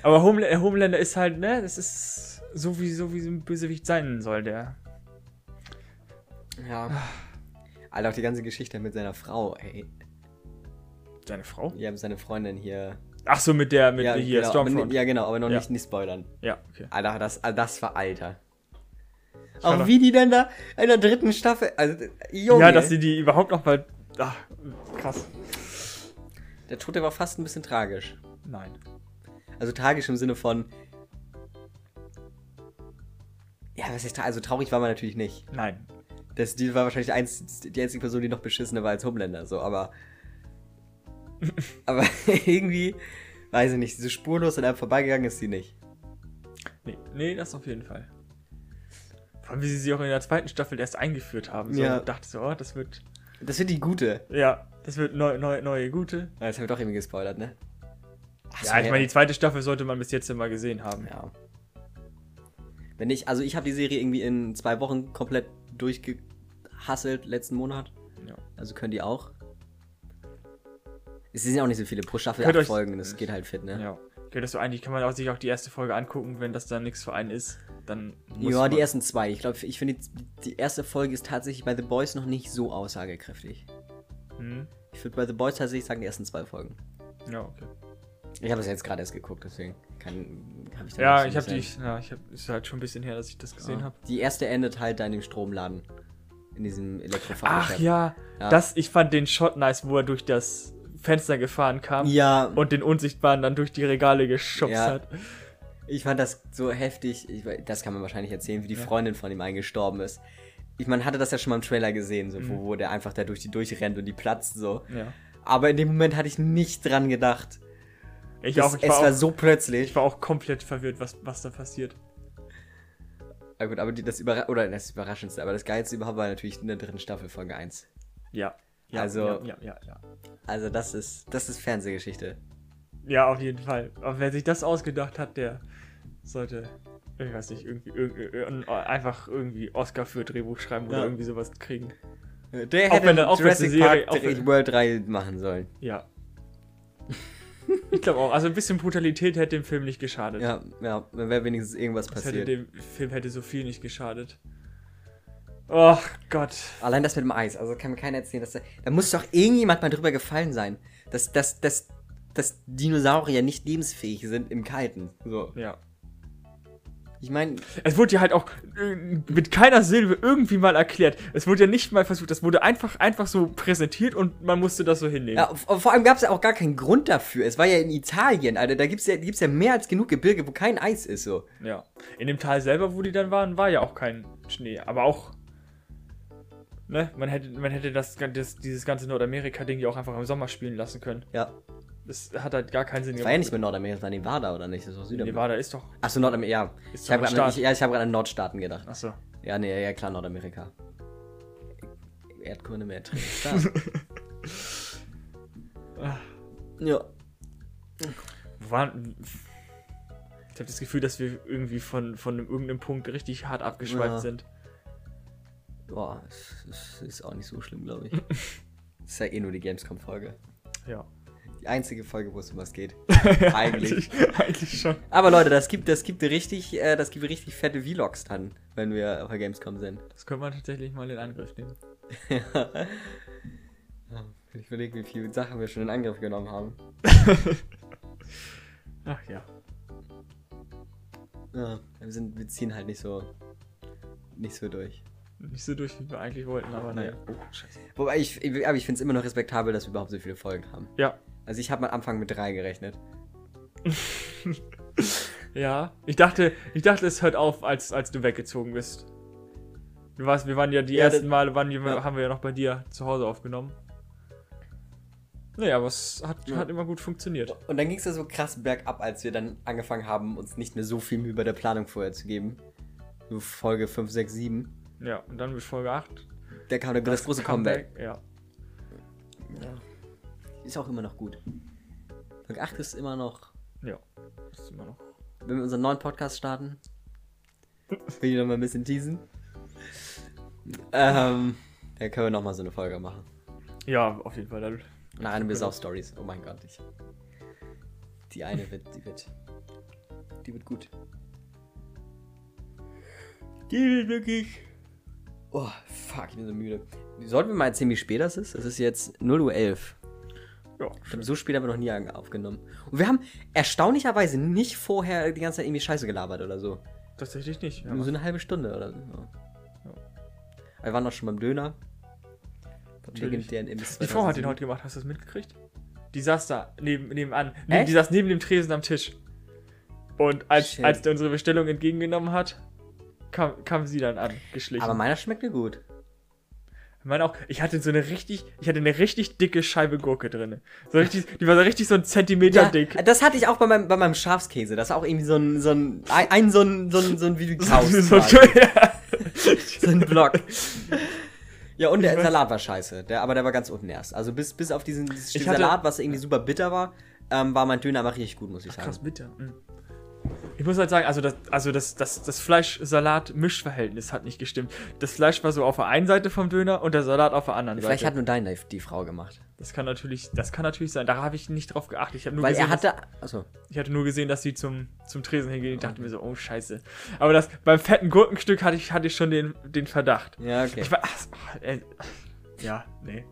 aber Homelander, Homelander ist halt, ne, das ist so wie, so wie so ein Bösewicht sein soll, der. Ja. Alter, auch die ganze Geschichte mit seiner Frau, ey. Seine Frau? Ja, mit seiner Freundin hier. Ach so, mit der, mit ja, hier, genau, Stormfront. aber- Ja, genau, aber noch Ja. nicht, nicht spoilern. Ja, okay. Alter, das, ah, das war Alter. war Auch wie die denn da in der dritten Staffel. Also, Junge. Ja, dass sie die überhaupt noch mal. Ach, krass. Der Tod, der war fast ein bisschen tragisch. Nein. Also tragisch im Sinne von. Ja, was ist Also traurig war man natürlich nicht. Nein. Das, die war wahrscheinlich die, einz die einzige Person, die noch beschissener war als Homelander. So, aber. aber irgendwie, weiß ich nicht, so spurlos an einem vorbeigegangen ist sie nicht. Nee, nee, das auf jeden Fall. Vor allem, wie sie sie auch in der zweiten Staffel erst eingeführt haben. So, Ja. Ich dachte so, oh, das wird. Das wird die gute. Ja, das wird neu, neu, neue gute. Ah, Das haben wir doch irgendwie gespoilert, ne? Ach so, Ja, ich meine, die zweite Staffel sollte man bis jetzt immer gesehen haben. Ja. Wenn ich, also ich habe die Serie irgendwie in zwei Wochen komplett durchgehasselt letzten Monat. Ja. Also können die auch. Es sind ja auch nicht so viele pro Staffel Könnt acht euch- Folgen, das geht halt fit, ne? Ja. Könntest du eigentlich, kann man auch, sich auch die erste Folge angucken, wenn das dann nichts für einen ist, dann Ja, die ersten zwei. Ich glaube, ich finde, die, erste Folge ist tatsächlich bei The Boys noch nicht so aussagekräftig. Hm? Ich würde bei The Boys tatsächlich sagen, die ersten zwei Folgen. Ja, okay. Ich habe es jetzt gerade erst geguckt, deswegen kann, habe ich da Ja, ich so habe die, ja, ich habe, ist halt schon ein bisschen her, dass ich das gesehen Ja. habe. Die erste endet halt da in dem Stromladen. In diesem Ach Elektrofachgeschäft. ja, Ja. das, ich fand den Shot nice, wo er durch das Fenster gefahren kam Ja, und den Unsichtbaren dann durch die Regale geschubst Ja. hat. Ich fand das so heftig. Ich, das kann man wahrscheinlich erzählen, wie die Ja. Freundin von ihm eingestorben ist. Ich man hatte das ja schon mal im Trailer gesehen, so, Mhm. wo, wo der einfach da durch die durchrennt und die platzt so. Ja. Aber in dem Moment hatte ich nicht dran gedacht. Ich Das, auch, ich es war war auch, so ich plötzlich. war auch komplett verwirrt, was, was da passiert. Ah, gut, aber die, das, Überra oder das Überraschendste, aber das Geilste überhaupt war natürlich in der dritten Staffel Folge 1. Ja. Ja Also- Ja, ja, ja, ja. Also das ist, das ist Fernsehgeschichte. Ja, auf jeden Fall. Aber wer sich das ausgedacht hat, der sollte, ich weiß nicht, irgendwie, irgendwie einfach irgendwie Oscar für Drehbuch schreiben oder Ja. irgendwie sowas kriegen. Der Auch hätte auch wenn eine Jurassic Serie- Park auch wenn- World 3 machen sollen. Ja. ich glaube auch. Also ein bisschen Brutalität hätte dem Film nicht geschadet. Ja, ja, dann wäre wenigstens irgendwas Das hätte passiert. dem Film hätte so viel nicht geschadet. Oh Gott. Allein das mit dem Eis, also kann mir keiner erzählen, dass da, da muss doch irgendjemand mal drüber gefallen sein, dass, dass, dass, dass Dinosaurier nicht lebensfähig sind im Kalten. So. Ja. Ich meine, Es wurde ja halt auch äh, mit keiner Silbe irgendwie mal erklärt. Es wurde ja nicht mal versucht. Das wurde einfach, einfach so präsentiert und man musste das so hinnehmen. ja, vor allem gab es ja auch gar keinen Grund dafür. Es war ja in Italien, Alter. Da gibt es ja, gibt's ja mehr als genug Gebirge, wo kein Eis ist. So. Ja. In dem Tal selber, wo die dann waren, war ja auch kein Schnee. Aber auch. Ne? Man hätte, man hätte das, das, dieses ganze Nordamerika-Ding ja auch einfach im Sommer spielen lassen können. Ja. Das hat halt gar keinen Sinn Das war ja nicht mehr Nordamerika, das war Nevada oder nicht? Das war Südamerika. Nevada ist doch. Achso, Nordamerika, ja. Ist Ich habe gerade ja, ich hab an Nordstaaten gedacht. Achso. Ja, nee, ja klar, Nordamerika. Erdkunde mehr ja. Waren. Ich habe das Gefühl, dass wir irgendwie von, von einem- irgendeinem Punkt richtig hart abgeschweift Ja. sind. Boah, es es ist auch nicht so schlimm, glaube ich. Das ist ja eh nur die Gamescom-Folge. Ja. Die einzige Folge, wo es um was geht. Eigentlich. Eigentlich. Eigentlich schon. Aber Leute, das gibt, das gibt richtig, äh, das gibt richtig fette Vlogs dann, wenn wir auf der Gamescom sind. Das könnte man tatsächlich mal in Angriff nehmen. ja. Ich überlege, wie viele Sachen wir schon in Angriff genommen haben. Ach ja. Ja, wir, sind, wir ziehen halt nicht so, nicht so durch. Nicht so durch, wie wir eigentlich wollten, aber naja. Oh, scheiße. Wobei ich, ich- aber ich finde es immer noch respektabel, dass wir überhaupt so viele Folgen haben. Ja. Also ich habe am Anfang mit drei gerechnet. Ja. Ich dachte, ich dachte, es hört auf, als, als du weggezogen bist. Du warst, wir waren ja die Ja, ersten das- Male, waren, ja. haben wir ja noch bei dir zu Hause aufgenommen. Naja, aber es hat, Ja. hat immer gut funktioniert. Und dann ging es ja so krass bergab, als wir dann angefangen haben, uns nicht mehr so viel Mühe bei der Planung vorher zu geben. So Folge 5, 6, 7. Ja, und dann mit Folge 8. Da kam dann das, große Comeback. Ja. Ja. Ist auch immer noch gut. Folge 8 ist immer noch. Ja. Ist immer noch. Wenn wir unseren neuen Podcast starten, will ich noch mal ein bisschen teasen. Ähm, da können wir noch mal so eine Folge machen. Ja, auf jeden Fall. Dann, Nach einem Besauf Stories. Oh mein Gott, ich. Die eine wird, die wird. Die wird gut. Die wird wirklich. Oh, fuck, ich bin so müde. Sollten wir mal erzählen, wie spät das ist? Es ist jetzt 0 Uhr 11. ja, Ich glaub, So spät haben wir noch nie aufgenommen. Und wir haben erstaunlicherweise nicht vorher die ganze Zeit irgendwie Scheiße gelabert oder so. tatsächlich nicht. Ja. Nur so eine halbe Stunde oder so. Ja. Wir waren auch schon beim Döner. Natürlich. Die Frau hat den 2007. heute gemacht, hast du das mitgekriegt? Die saß da neben, nebenan. Neben, die saß neben dem Tresen am Tisch. Und als, Shit. als der unsere Bestellung entgegengenommen hat, kam, kam sie dann an, geschlichen. Aber meiner schmeckte gut. Ich meine auch, ich hatte so eine richtig, ich hatte eine richtig dicke Scheibe Gurke drin. So richtig, die war so richtig so ein Zentimeter dick. das hatte ich auch bei meinem, bei meinem Schafskäse. Das ist auch irgendwie so ein, so ein, ein, so ein, so ein, so ein wie du kaufst. so, quasi. ja. so ein Block. Ja, und der Ich Salat war scheiße. Der, aber der war ganz unten erst. Also bis, bis auf diesen hatte- Salat, was irgendwie super bitter war, ähm, war mein Döner aber richtig gut, muss ich sagen. Krass bitter. Mhm. Ich muss halt sagen, also das, also das, das, das Fleisch-Salat-Mischverhältnis hat nicht gestimmt. Das Fleisch war so auf der einen Seite vom Döner und der Salat auf der anderen Vielleicht Seite. hat nur deine die Frau gemacht. das kann natürlich, das kann natürlich sein. Da habe ich nicht drauf geachtet. Ich habe nur Weil gesehen, er hatte. Dass, ich hatte nur gesehen, dass sie zum, zum Tresen hingehen. Ich dachte mir so, oh Scheiße. Aber das beim fetten Gurkenstück hatte ich, hatte ich schon den, den Verdacht. Ja, okay. Ich war, ach, äh, ja, nee.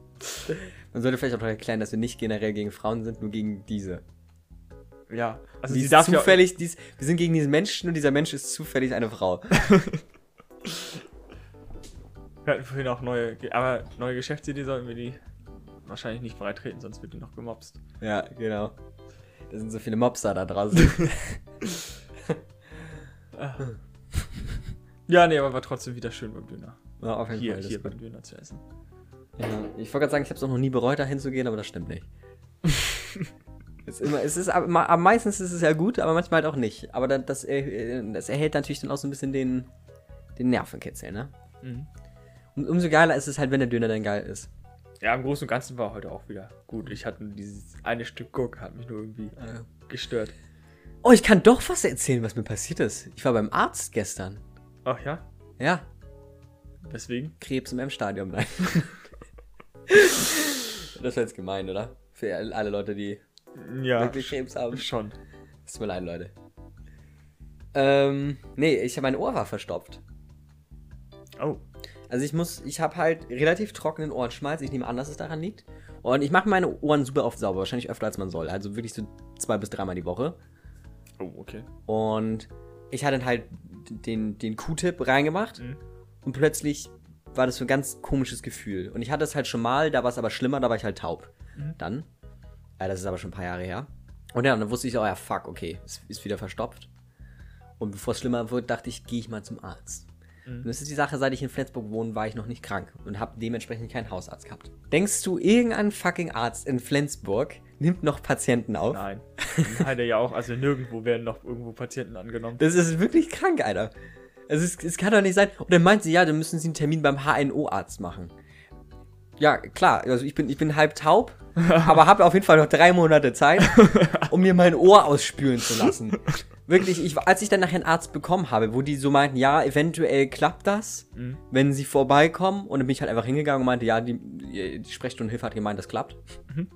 Man sollte vielleicht auch noch erklären, dass wir nicht generell gegen Frauen sind, nur gegen diese. Ja, also die ist zufällig, die ist, wir sind gegen diesen Menschen und dieser Mensch ist zufällig eine Frau. Wir hatten vorhin auch neue, aber neue Geschäftsidee sollten wir die wahrscheinlich nicht breitreten, sonst wird die noch gemobst. Ja, genau. Da sind so viele Mobster da draußen. Ja, nee, aber war trotzdem wieder schön beim Döner. ja, auf jeden Hier, Fall. hier ist gut. beim Döner zu essen. Ja, ich wollte gerade sagen, ich habe es auch noch nie bereut, da hinzugehen, aber das stimmt nicht. ist immer, es ist, am am meisten ist es ja gut, aber manchmal halt auch nicht. Aber dann, das, äh, das erhält natürlich dann auch so ein bisschen den, den Nervenkitzel, ne? Mhm. Und umso geiler ist es halt, wenn der Döner dann geil ist. Ja, im Großen und Ganzen war heute auch wieder gut. Ich hatte dieses eine Stück Guck, hat mich nur irgendwie gestört. Oh, ich kann doch was erzählen, was mir passiert ist. Ich war beim Arzt gestern. Ach ja? Ja, Deswegen? Krebs im M-Stadium, nein. das wäre jetzt gemein, oder? Für alle Leute, die Ja. wirklich Krebs haben. Schon. Tut mir leid, Leute. Ähm, nee, ich habe mein Ohr war verstopft. Oh. Also ich muss, ich habe halt relativ trockenen Ohrenschmalz. Ich nehme an, dass es daran liegt. Und ich mache meine Ohren super oft sauber, wahrscheinlich öfter als man soll. Also wirklich so zwei bis dreimal die Woche. Oh, okay. Und ich hatte dann halt den, den Q-Tip reingemacht Mhm. und plötzlich war das so ein ganz komisches Gefühl. Und ich hatte es halt schon mal, da war es aber schlimmer, da war ich halt taub. Mhm. Dann. Ja, das ist aber schon ein paar Jahre her. Und ja, dann wusste ich oh ja, fuck, okay, es ist wieder verstopft. Und bevor es schlimmer wird, dachte ich, gehe ich mal zum Arzt. Mhm. Und das ist die Sache, seit ich in Flensburg wohne, war ich noch nicht krank und habe dementsprechend keinen Hausarzt gehabt. Denkst du, irgendein fucking Arzt in Flensburg nimmt noch Patienten auf? Nein. Hat er ja auch, also nirgendwo werden noch irgendwo Patienten angenommen. Das ist wirklich krank, Alter. Also es, es kann doch nicht sein. Und dann meint sie, ja, dann müssen sie einen Termin beim HNO-Arzt machen. Ja, klar, also ich bin, ich bin halb taub, aber habe auf jeden Fall noch drei Monate Zeit, um mir mein Ohr ausspülen zu lassen. Wirklich, ich, als ich dann nachher einen Arzt bekommen habe, wo die so meinten, ja, eventuell klappt das, Mhm. wenn sie vorbeikommen. Und dann bin ich halt einfach hingegangen und meinte, ja, die, die Sprechstundenhilfe hat gemeint, das klappt. Mhm.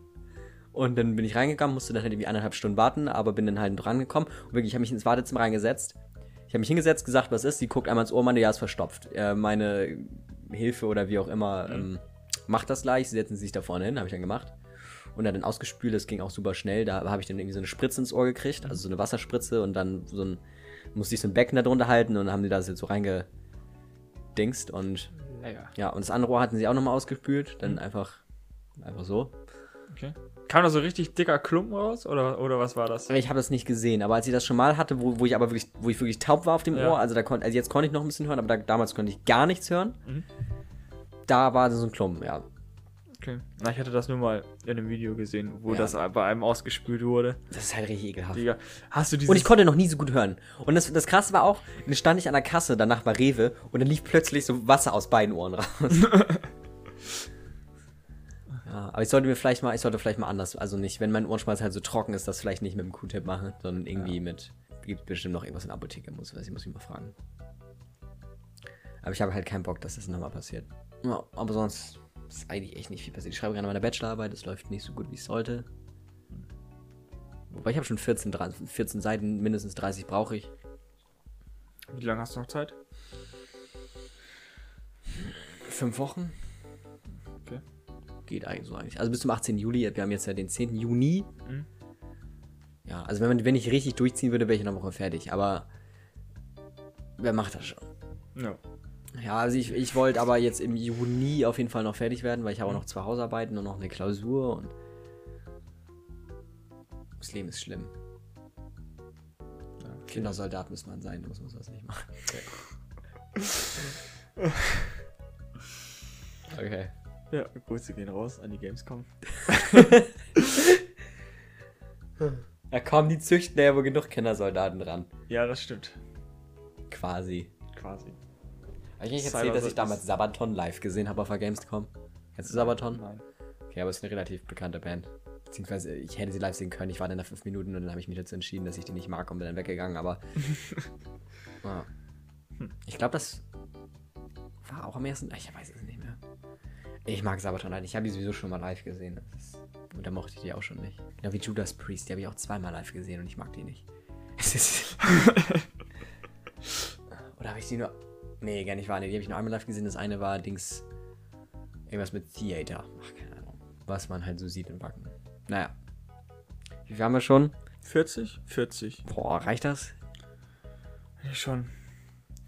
Und dann bin ich reingegangen, musste dann halt irgendwie eineinhalb Stunden warten, aber bin dann halt dran gekommen. Und wirklich, ich habe mich ins Wartezimmer reingesetzt. Ich habe mich hingesetzt, gesagt, was ist. Sie guckt einmal ins Ohr, meinte, ja, ist verstopft. Äh, meine Hilfe oder wie auch immer ähm, macht das gleich. Sie setzen sich da vorne hin, habe ich dann gemacht. Und dann ausgespült, das ging auch super schnell. Da habe ich dann irgendwie so eine Spritze ins Ohr gekriegt, also so eine Wasserspritze und dann so ein, musste ich so ein Becken da drunter halten und dann haben die das jetzt so reingedingst und Naja. ja, und das andere Ohr hatten sie auch nochmal ausgespült, dann einfach, einfach so. Okay. Kam da so richtig dicker Klumpen raus? Oder, oder was war das? Ich habe das nicht gesehen, aber als ich das schon mal hatte, wo, wo ich aber wirklich, wo ich wirklich taub war auf dem Ja. Ohr, also da konnte, also jetzt konnte ich noch ein bisschen hören, aber da, damals konnte ich gar nichts hören. Mhm. Da war so ein Klumpen, ja. Okay. Na, ich hatte das nur mal in einem Video gesehen, wo Ja. das bei einem ausgespült wurde. Das ist halt richtig ekelhaft. Digga, hast du dieses... Und ich konnte noch nie so gut hören. Und das, das krasse war auch, dann stand ich an der Kasse, danach bei Rewe und dann lief plötzlich so Wasser aus beiden Ohren raus. ja, aber ich sollte mir vielleicht mal, ich sollte vielleicht mal anders, also nicht, wenn mein Ohrenschmalz halt so trocken ist, das vielleicht nicht mit dem Q-Tip machen, sondern irgendwie mit, gibt bestimmt noch irgendwas in der Apotheke, muss, ich, muss ich mal fragen. Aber ich habe halt keinen Bock, dass das nochmal passiert. Ja, aber sonst ist eigentlich echt nicht viel passiert. Ich schreibe gerade meine Bachelorarbeit, es läuft nicht so gut, wie es sollte. Wobei ich habe schon 14, 3 14 Seiten, mindestens 30 brauche ich. Wie lange hast du noch Zeit? Fünf Wochen? Okay. Geht eigentlich so eigentlich. Also bis zum 18. Juli. Wir haben jetzt ja den 10. Juni. Mhm. Ja, also wenn, man, wenn ich richtig durchziehen würde, wäre ich in einer Woche fertig. Aber wer macht das schon? Ja. Ja, also ich, ich wollte aber jetzt im Juni auf jeden Fall noch fertig werden, weil ich habe auch noch zwei Hausarbeiten und noch eine Klausur und das Leben ist schlimm. Kindersoldat muss man sein, muss man sowas nicht machen. Okay. Ja, Grüße gehen raus an die Gamescom. Da kommen die züchten ja wohl genug Kindersoldaten dran. Ja, das stimmt. Quasi. Quasi. Habe ich nicht erzählt, dass ich damals Sabaton live gesehen habe auf der Gamescom? Kennst du Sabaton? Nein. Okay, aber es ist eine relativ bekannte Band. Beziehungsweise ich hätte sie live sehen können. Ich war dann da fünf Minuten und dann habe ich mich dazu entschieden, dass ich die nicht mag und bin dann weggegangen. Aber ja. ich glaube, das war auch am ersten. Ich weiß es nicht mehr. Ich mag Sabaton halt. Ich habe die sowieso schon mal live gesehen. Ist, und da mochte ich die auch schon nicht. Genau wie Judas Priest. Die habe ich auch zweimal live gesehen und ich mag die nicht. Oder habe ich die nur. Nee, gar nicht wahr. Nee, die habe ich nur einmal live gesehen. Das eine war Dings. Irgendwas mit Theater. Ach, keine Ahnung. Was man halt so sieht in Wacken. Naja. Wie viel haben wir schon? 40? 40. Boah, reicht das? Ja, schon.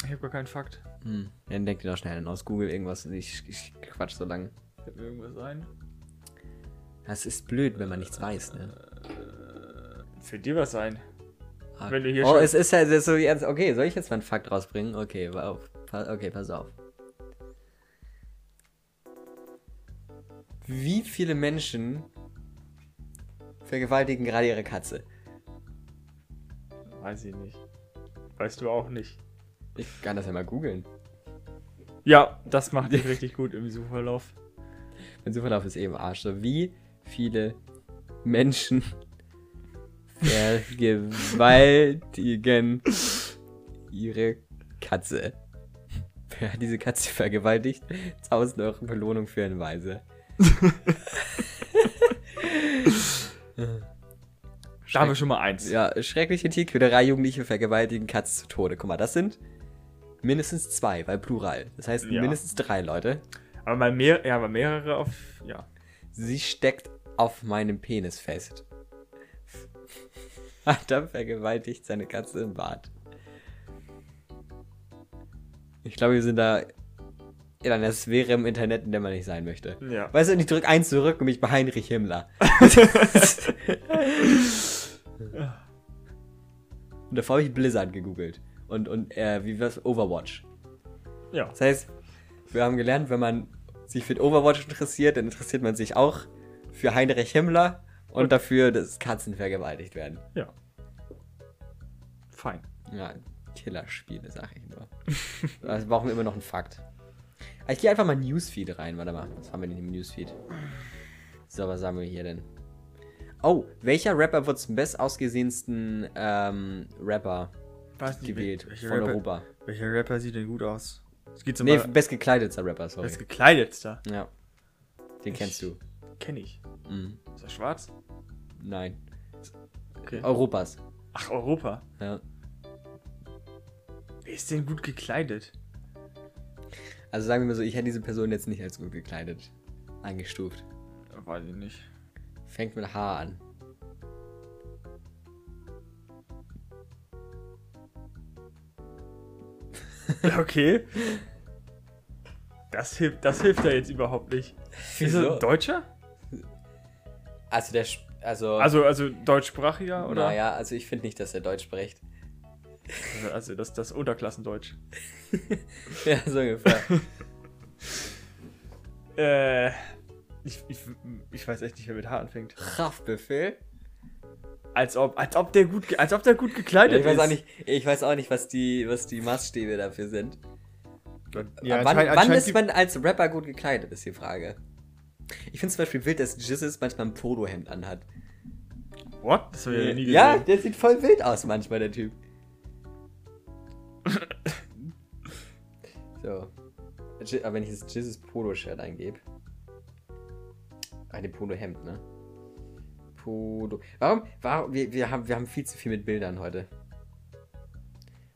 Ich habe gar keinen Fakt. Hm. Dann denkt ihr doch schnell aus Google irgendwas. Ich, ich quatsch so lange. Fällt mir irgendwas ein? Das ist blöd, wenn man nichts weiß, ne? Fällt dir was ein? Ah. Wenn du hier oh, es ist ja ist so ernst. Okay, soll ich jetzt mal einen Fakt rausbringen? Okay, auf. Okay, pass auf. Wie viele Menschen vergewaltigen gerade ihre Katze? Weiß ich nicht. Weißt du auch nicht. Ich kann das ja mal googeln. Ja, das macht dich richtig gut im Suchverlauf. Mein Suchverlauf ist eben Arsch. So, wie viele Menschen vergewaltigen ihre Katze? Wer hat diese Katze vergewaltigt? 1000 Euro Belohnung für eine Weise. Da haben wir schon mal eins. Ja, schreckliche Tierquälerei, Jugendliche vergewaltigen Katze zu Tode. Guck mal, das sind mindestens zwei, weil Plural. Das heißt Ja. mindestens drei Leute. Aber mal mehr, ja, mal mehrere auf, ja. Sie steckt auf meinem Penis fest. Vater vergewaltigt seine Katze im Bad. Ich glaube, wir sind da in einer Sphäre im Internet, in der man nicht sein möchte. Ja. Weißt du, ich drück eins zurück und mich bei Heinrich Himmler. und davor habe ich Blizzard gegoogelt. Und, und äh, wie war's? Overwatch. Ja. Das heißt, wir haben gelernt, wenn man sich für Overwatch interessiert, dann interessiert man sich auch für Heinrich Himmler und dafür, dass Katzen vergewaltigt werden. Ja. Fein. Ja, Killerspiele, sag ich nur. also brauchen wir immer noch einen Fakt. Ah, Ich gehe einfach mal Newsfeed rein. Warte mal, was haben wir denn im Newsfeed? So, was sagen wir hier denn? Oh, welcher Rapper wird zum bestausgesehensten ähm, Rapper Weiß nicht, gewählt welcher von Rapper, Europa? welcher Rapper sieht denn gut aus? Es geht zum Nee, bestgekleidetster Rapper, sorry. Das gekleidetster. ja. Den Ich- kennst du. Kenn ich. Mhm. Ist er schwarz? Nein. Okay. Europas. Ach, Europa. Ja. Ist denn gut gekleidet? Also sagen wir mal so, ich hätte diese Person jetzt nicht als gut gekleidet eingestuft. Weiß ich nicht. Fängt mit H an. Okay. Das hilft, das hilft ja jetzt überhaupt nicht. Ist er ein Deutscher? Also der, also, Also, also deutschsprachiger, oder? naja, also ich finde nicht, dass er Deutsch spricht. Also, also das, das Unterklassendeutsch. ja, so ungefähr. Äh, ich, ich, ich weiß echt nicht, wer mit H anfängt. Haftbefehl? Als ob, als ob der gut, als ob der gut gekleidet ich weiß ist. auch nicht, ich weiß auch nicht, was die, was die Maßstäbe dafür sind. Ja, Aber wann, anscheinend- wann ist man als Rapper gut gekleidet, ist die Frage. Ich finde zum Beispiel wild, dass Jizzes manchmal ein Polohemd anhat. What? Das habe ich ja nie gesehen. ja, der sieht voll wild aus manchmal, der Typ. So. Aber wenn ich jetzt Jizzes Polo-Shirt eingebe. Eine Polo-Hemd, ne? Polo. Warum? Warum? Wir, wir, haben, wir haben viel zu viel mit Bildern heute.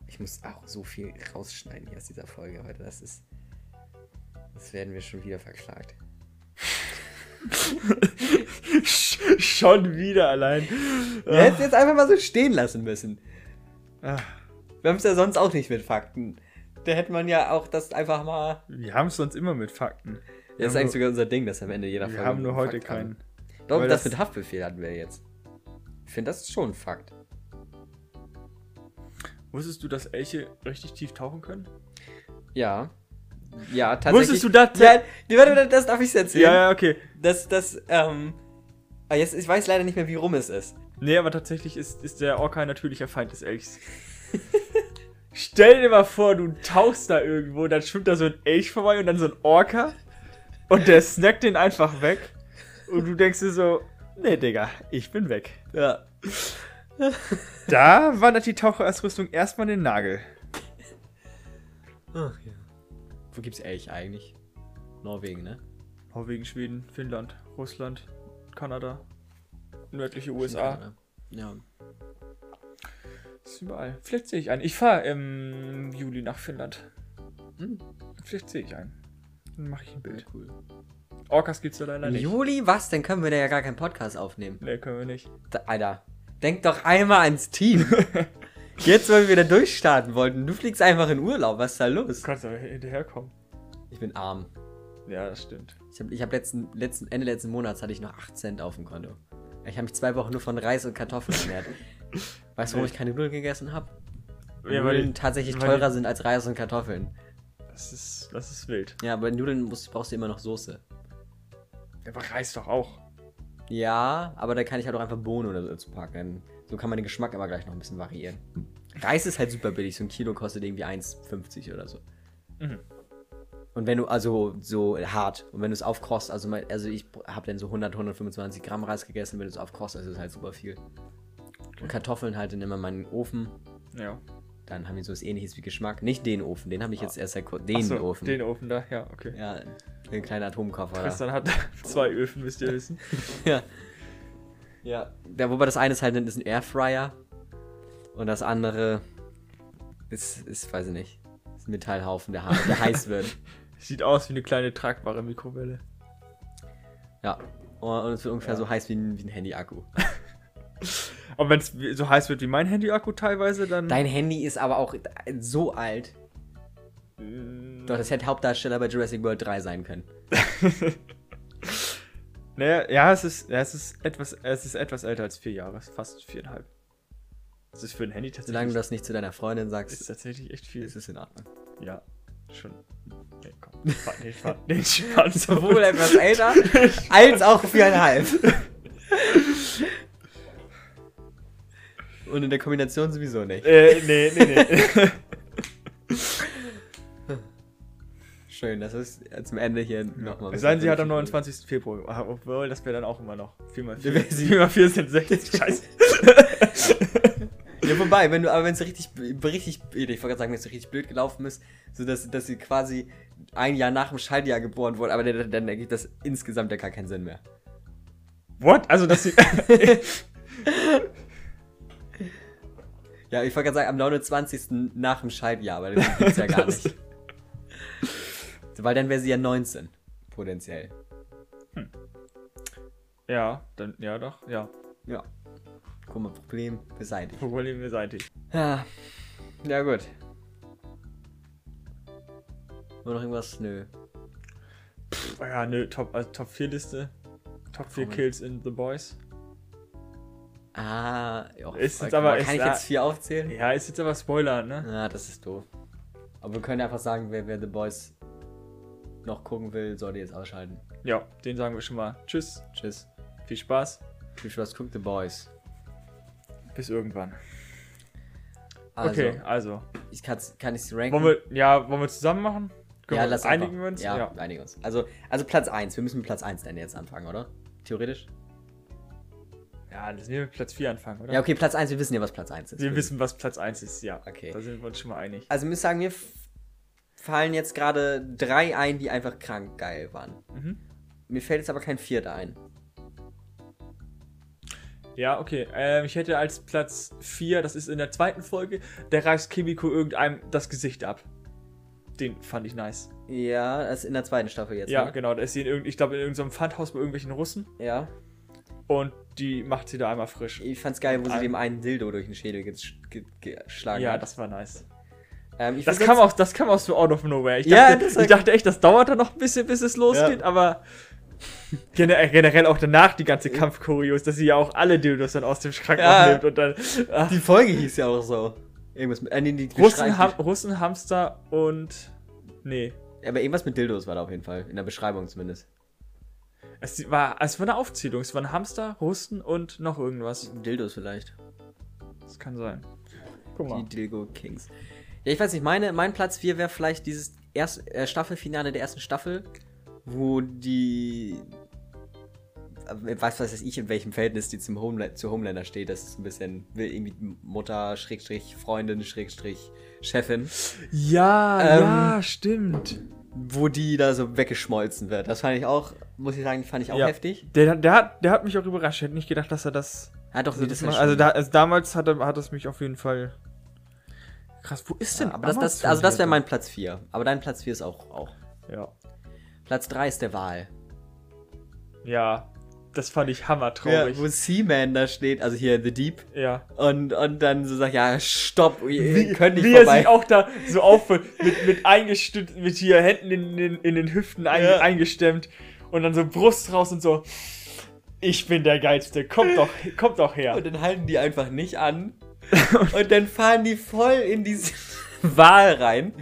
Ich muss auch so viel rausschneiden hier aus dieser Folge heute. Das ist. Das werden wir schon wieder verklagt. Sch- Schon wieder allein. Wir hätten es jetzt einfach mal so stehen lassen müssen. Ah, Wir haben es ja sonst auch nicht mit Fakten. Da hätte man ja auch das einfach mal. Wir haben es sonst immer mit Fakten. Wir Das ist haben eigentlich sogar unser Ding, dass am Ende jeder nur, wir Folge haben nur heute Fakt haben. keinen. Doch, weil das, das- mit Haftbefehl hatten wir jetzt. Ich finde, das ist schon ein Fakt. Wusstest du, dass Elche richtig tief tauchen können? Ja. Ja, tatsächlich. Wusstest du das? Ja, das darf ich erzählen. Ja, ja, okay. Das, das, ähm. ah, Jetzt, ich weiß leider nicht mehr, wie rum es ist. Nee, aber tatsächlich ist, ist der Orca ein natürlicher Feind des Elchs. Stell dir mal vor, du tauchst da irgendwo, dann schwimmt da so ein Elch vorbei und dann so ein Orca und der snackt den einfach weg und du denkst dir so, nee, Digga, ich bin weg. Ja. Da wandert die Taucherausrüstung erstmal in den Nagel. Ach ja. Wo gibt's Elch eigentlich? Norwegen, ne? Norwegen, Schweden, Finnland, Russland, Kanada, nördliche USA. Ja. Ist überall. Vielleicht sehe ich einen. Ich fahre im Juli nach Finnland. Hm. Vielleicht sehe ich einen. Dann mache ich ein Bild. Cool. Orcas gibt's da leider nicht. Juli? Was? Dann können wir da ja gar keinen Podcast aufnehmen. Nee, können wir nicht. Da, Alter, denk doch einmal ans Team. Jetzt, weil wir wieder durchstarten wollten. Du fliegst einfach in Urlaub. Was ist da los? Du kannst aber hinterherkommen. Ich bin arm. Ja, das stimmt. Ich habe ich hab letzten, letzten, Ende letzten Monats hatte ich noch 8 Cent auf dem Konto. Ich habe mich zwei Wochen nur von Reis und Kartoffeln ernährt. Weißt du, warum ich keine Nudeln gegessen habe? Ja, weil Nudeln die- tatsächlich weil teurer sind als Reis und Kartoffeln. Das ist, das ist wild. Ja, aber Nudeln musst, brauchst du immer noch Soße. Aber Reis doch auch. Ja, aber da kann ich halt auch einfach Bohnen oder so dazu packen. So kann man den Geschmack immer gleich noch ein bisschen variieren. Reis ist halt super billig. So ein Kilo kostet irgendwie 1,50 oder so. Mhm. Und wenn du, also so hart, und wenn du es aufkochst, also, also ich habe dann so 100, 125 Gramm Reis gegessen, wenn du es aufkochst, ist es halt super viel. Und Kartoffeln halt dann immer meinen Ofen, Ja. dann haben die so was ähnliches wie Geschmack. Nicht den Ofen, den habe ich jetzt erst seit kur- den so, Ofen. Den Ofen da, ja, okay. Ja, den kleinen Atomkoffer. da. Christian hat zwei Öfen, müsst ihr wissen. Ja. Ja. ja. Wobei das eine ist halt ein, ist ein Airfryer und das andere ist, ist weiß ich nicht, ist ein Metallhaufen, der, der heiß wird. Sieht aus wie eine kleine tragbare Mikrowelle. Ja. Und und es wird ungefähr Ja. so heiß wie ein, wie ein Handy-Akku. Und wenn es so heiß wird wie mein Handy-Akku teilweise, dann. Dein Handy ist aber auch so alt. Mm, Doch, das hätte Hauptdarsteller bei Jurassic World 3 sein können. Naja, ja, es ist, ja, es ist etwas, es ist etwas älter als vier Jahre, fast viereinhalb. Das ist für ein Handy tatsächlich, Solange du das nicht zu deiner Freundin ist sagst, tatsächlich echt viel. ist es in Ordnung. Ja, schon. Nee, komm. Nee, Spaß, nee, Spaß. Sowohl etwas älter als auch viereinhalb. Und in der Kombination sowieso nicht. Äh, nee, nee, nee. Schön, das ist zum Ende hier nochmal. Es sei denn, sie hat am 29. Februar. Ah, Obwohl, das wäre dann auch immer noch. 4 mal 4. Wer wäre sie? 4 mal 4 sind 60. Scheiße. Ja, wobei, wenn du, aber wenn es richtig, richtig, ich wollte gerade sagen, wenn es richtig blöd gelaufen ist, so dass, dass sie quasi ein Jahr nach dem Schaltjahr geboren wurde, aber dann, dann ergibt das insgesamt ja gar keinen Sinn mehr. What? Also, dass sie. Ja, ich wollte gerade sagen, am 29. nach dem Schaltjahr, aber das gibt's ja gar nicht. Weil dann wäre sie ja 19, potenziell. ja, dann, ja, doch, ja. Ja. Guck mal, Problem beseitigt. Problem beseitigt. Ja. Ja, gut. Nur noch irgendwas? Nö. Oh ja, nö, Top, also Top 4 Liste. Top 4 Komm. Kills in The Boys. Ah, ja. Ist jetzt kann aber- man- ist Kann ich jetzt vier aufzählen? Ja, ist jetzt aber Spoiler, ne? Ja, das ist doof. Aber wir können einfach sagen, wer, wer The Boys noch gucken will, sollte jetzt ausschalten. Ja, den sagen wir schon mal. Tschüss, Tschüss. viel Spaß, Viel Spaß, guckt The Boys. bis irgendwann. Also, okay, also. ich kann's, kann ich ranken? Wollen wir, ja, wollen wir zusammen machen? Können ja, wir, lass einigen wir uns? Ja, wir einigen uns. Also, also Platz 1. Wir müssen mit Platz 1 dann jetzt anfangen, oder? Theoretisch? Ja, das wir mit Platz 4 anfangen, oder? Ja, okay, Platz 1. Wir wissen ja, was Platz 1 ist. Wir wissen, was Platz 1 ist, ja. Okay. Da sind wir uns schon mal einig. Also, ich muss sagen, mir fallen jetzt gerade drei ein, die einfach krank geil waren. Mhm. Mir fällt jetzt aber kein vierter ein. Ja, okay. Ähm, ich hätte als Platz 4, das ist in der zweiten Folge, der reißt Kimiko irgendeinem das Gesicht ab. Den fand ich nice. Ja, das ist in der zweiten Staffel jetzt. ja, ne? genau. Da ist sie in irgend, ich glaube, in irgendeinem Pfandhaus bei irgendwelchen Russen. Ja. Und die macht sie da einmal frisch. Ich fand's geil, wo sie dem einen Dildo durch den Schädel ges- ge geschlagen Ja, hat. das war nice. ähm, ich Das kam, auch, das kam auch so out of nowhere. Ich Ja, dachte, das war- ich dachte echt, das dauert dann noch ein bisschen, bis es losgeht, Ja. aber generell, generell auch danach die ganze Kampfchoreos, dass sie ja auch alle Dildos dann aus dem Schrank Ja. abnimmt und dann ach, Die Folge hieß ja auch so. Irgendwas mit. Äh, nee, die Russen, Ham Russen, Hamster und. Nee. Aber irgendwas mit Dildos war da auf jeden Fall. In der Beschreibung zumindest. Es war, es war eine Aufzählung. Es waren Hamster, Russen und noch irgendwas. Dildos vielleicht. Das kann sein. Guck Die mal. Dilgo Kings. Ja, ich weiß nicht, meine, mein Platz 4 wäre vielleicht dieses erst, äh, Staffelfinale der ersten Staffel, wo die. äh, Was weiß ich, in welchem Verhältnis die zum Homela zu Homelander steht. Das ist ein bisschen will irgendwie Mutter, Schrägstrich, Freundin, Schrägstrich, Chefin. Ja, Ähm, ja, stimmt. Wo die da so weggeschmolzen wird. Das fand ich auch, muss ich sagen, fand ich auch Ja. heftig. Der, der, hat, der hat mich auch überrascht. Ich hätte nicht gedacht, dass er das. Ja, doch, Also, wie das ja also, da, also damals hat, er, hat es mich auf jeden Fall. Krass, wo ist denn Ja, aber das, das, also das wäre mein Platz 4. Aber dein Platz 4 ist auch, auch. Ja. Platz 3 ist der Wahl. Ja. Das fand ich hammertraurig. wo Seaman da steht, also hier The Deep, Ja. und, und dann so sagt, ja, stopp, ihr könnt nicht wie er vorbei. sich auch da so aufführt, mit, mit eingestützt, mit hier Händen in, den in den Hüften ein, Ja. eingestemmt und dann so Brust raus und so. Ich bin der Geilste, kommt doch, kommt doch her. Und dann halten die einfach nicht an. und dann fahren die voll in diese Wahl rein.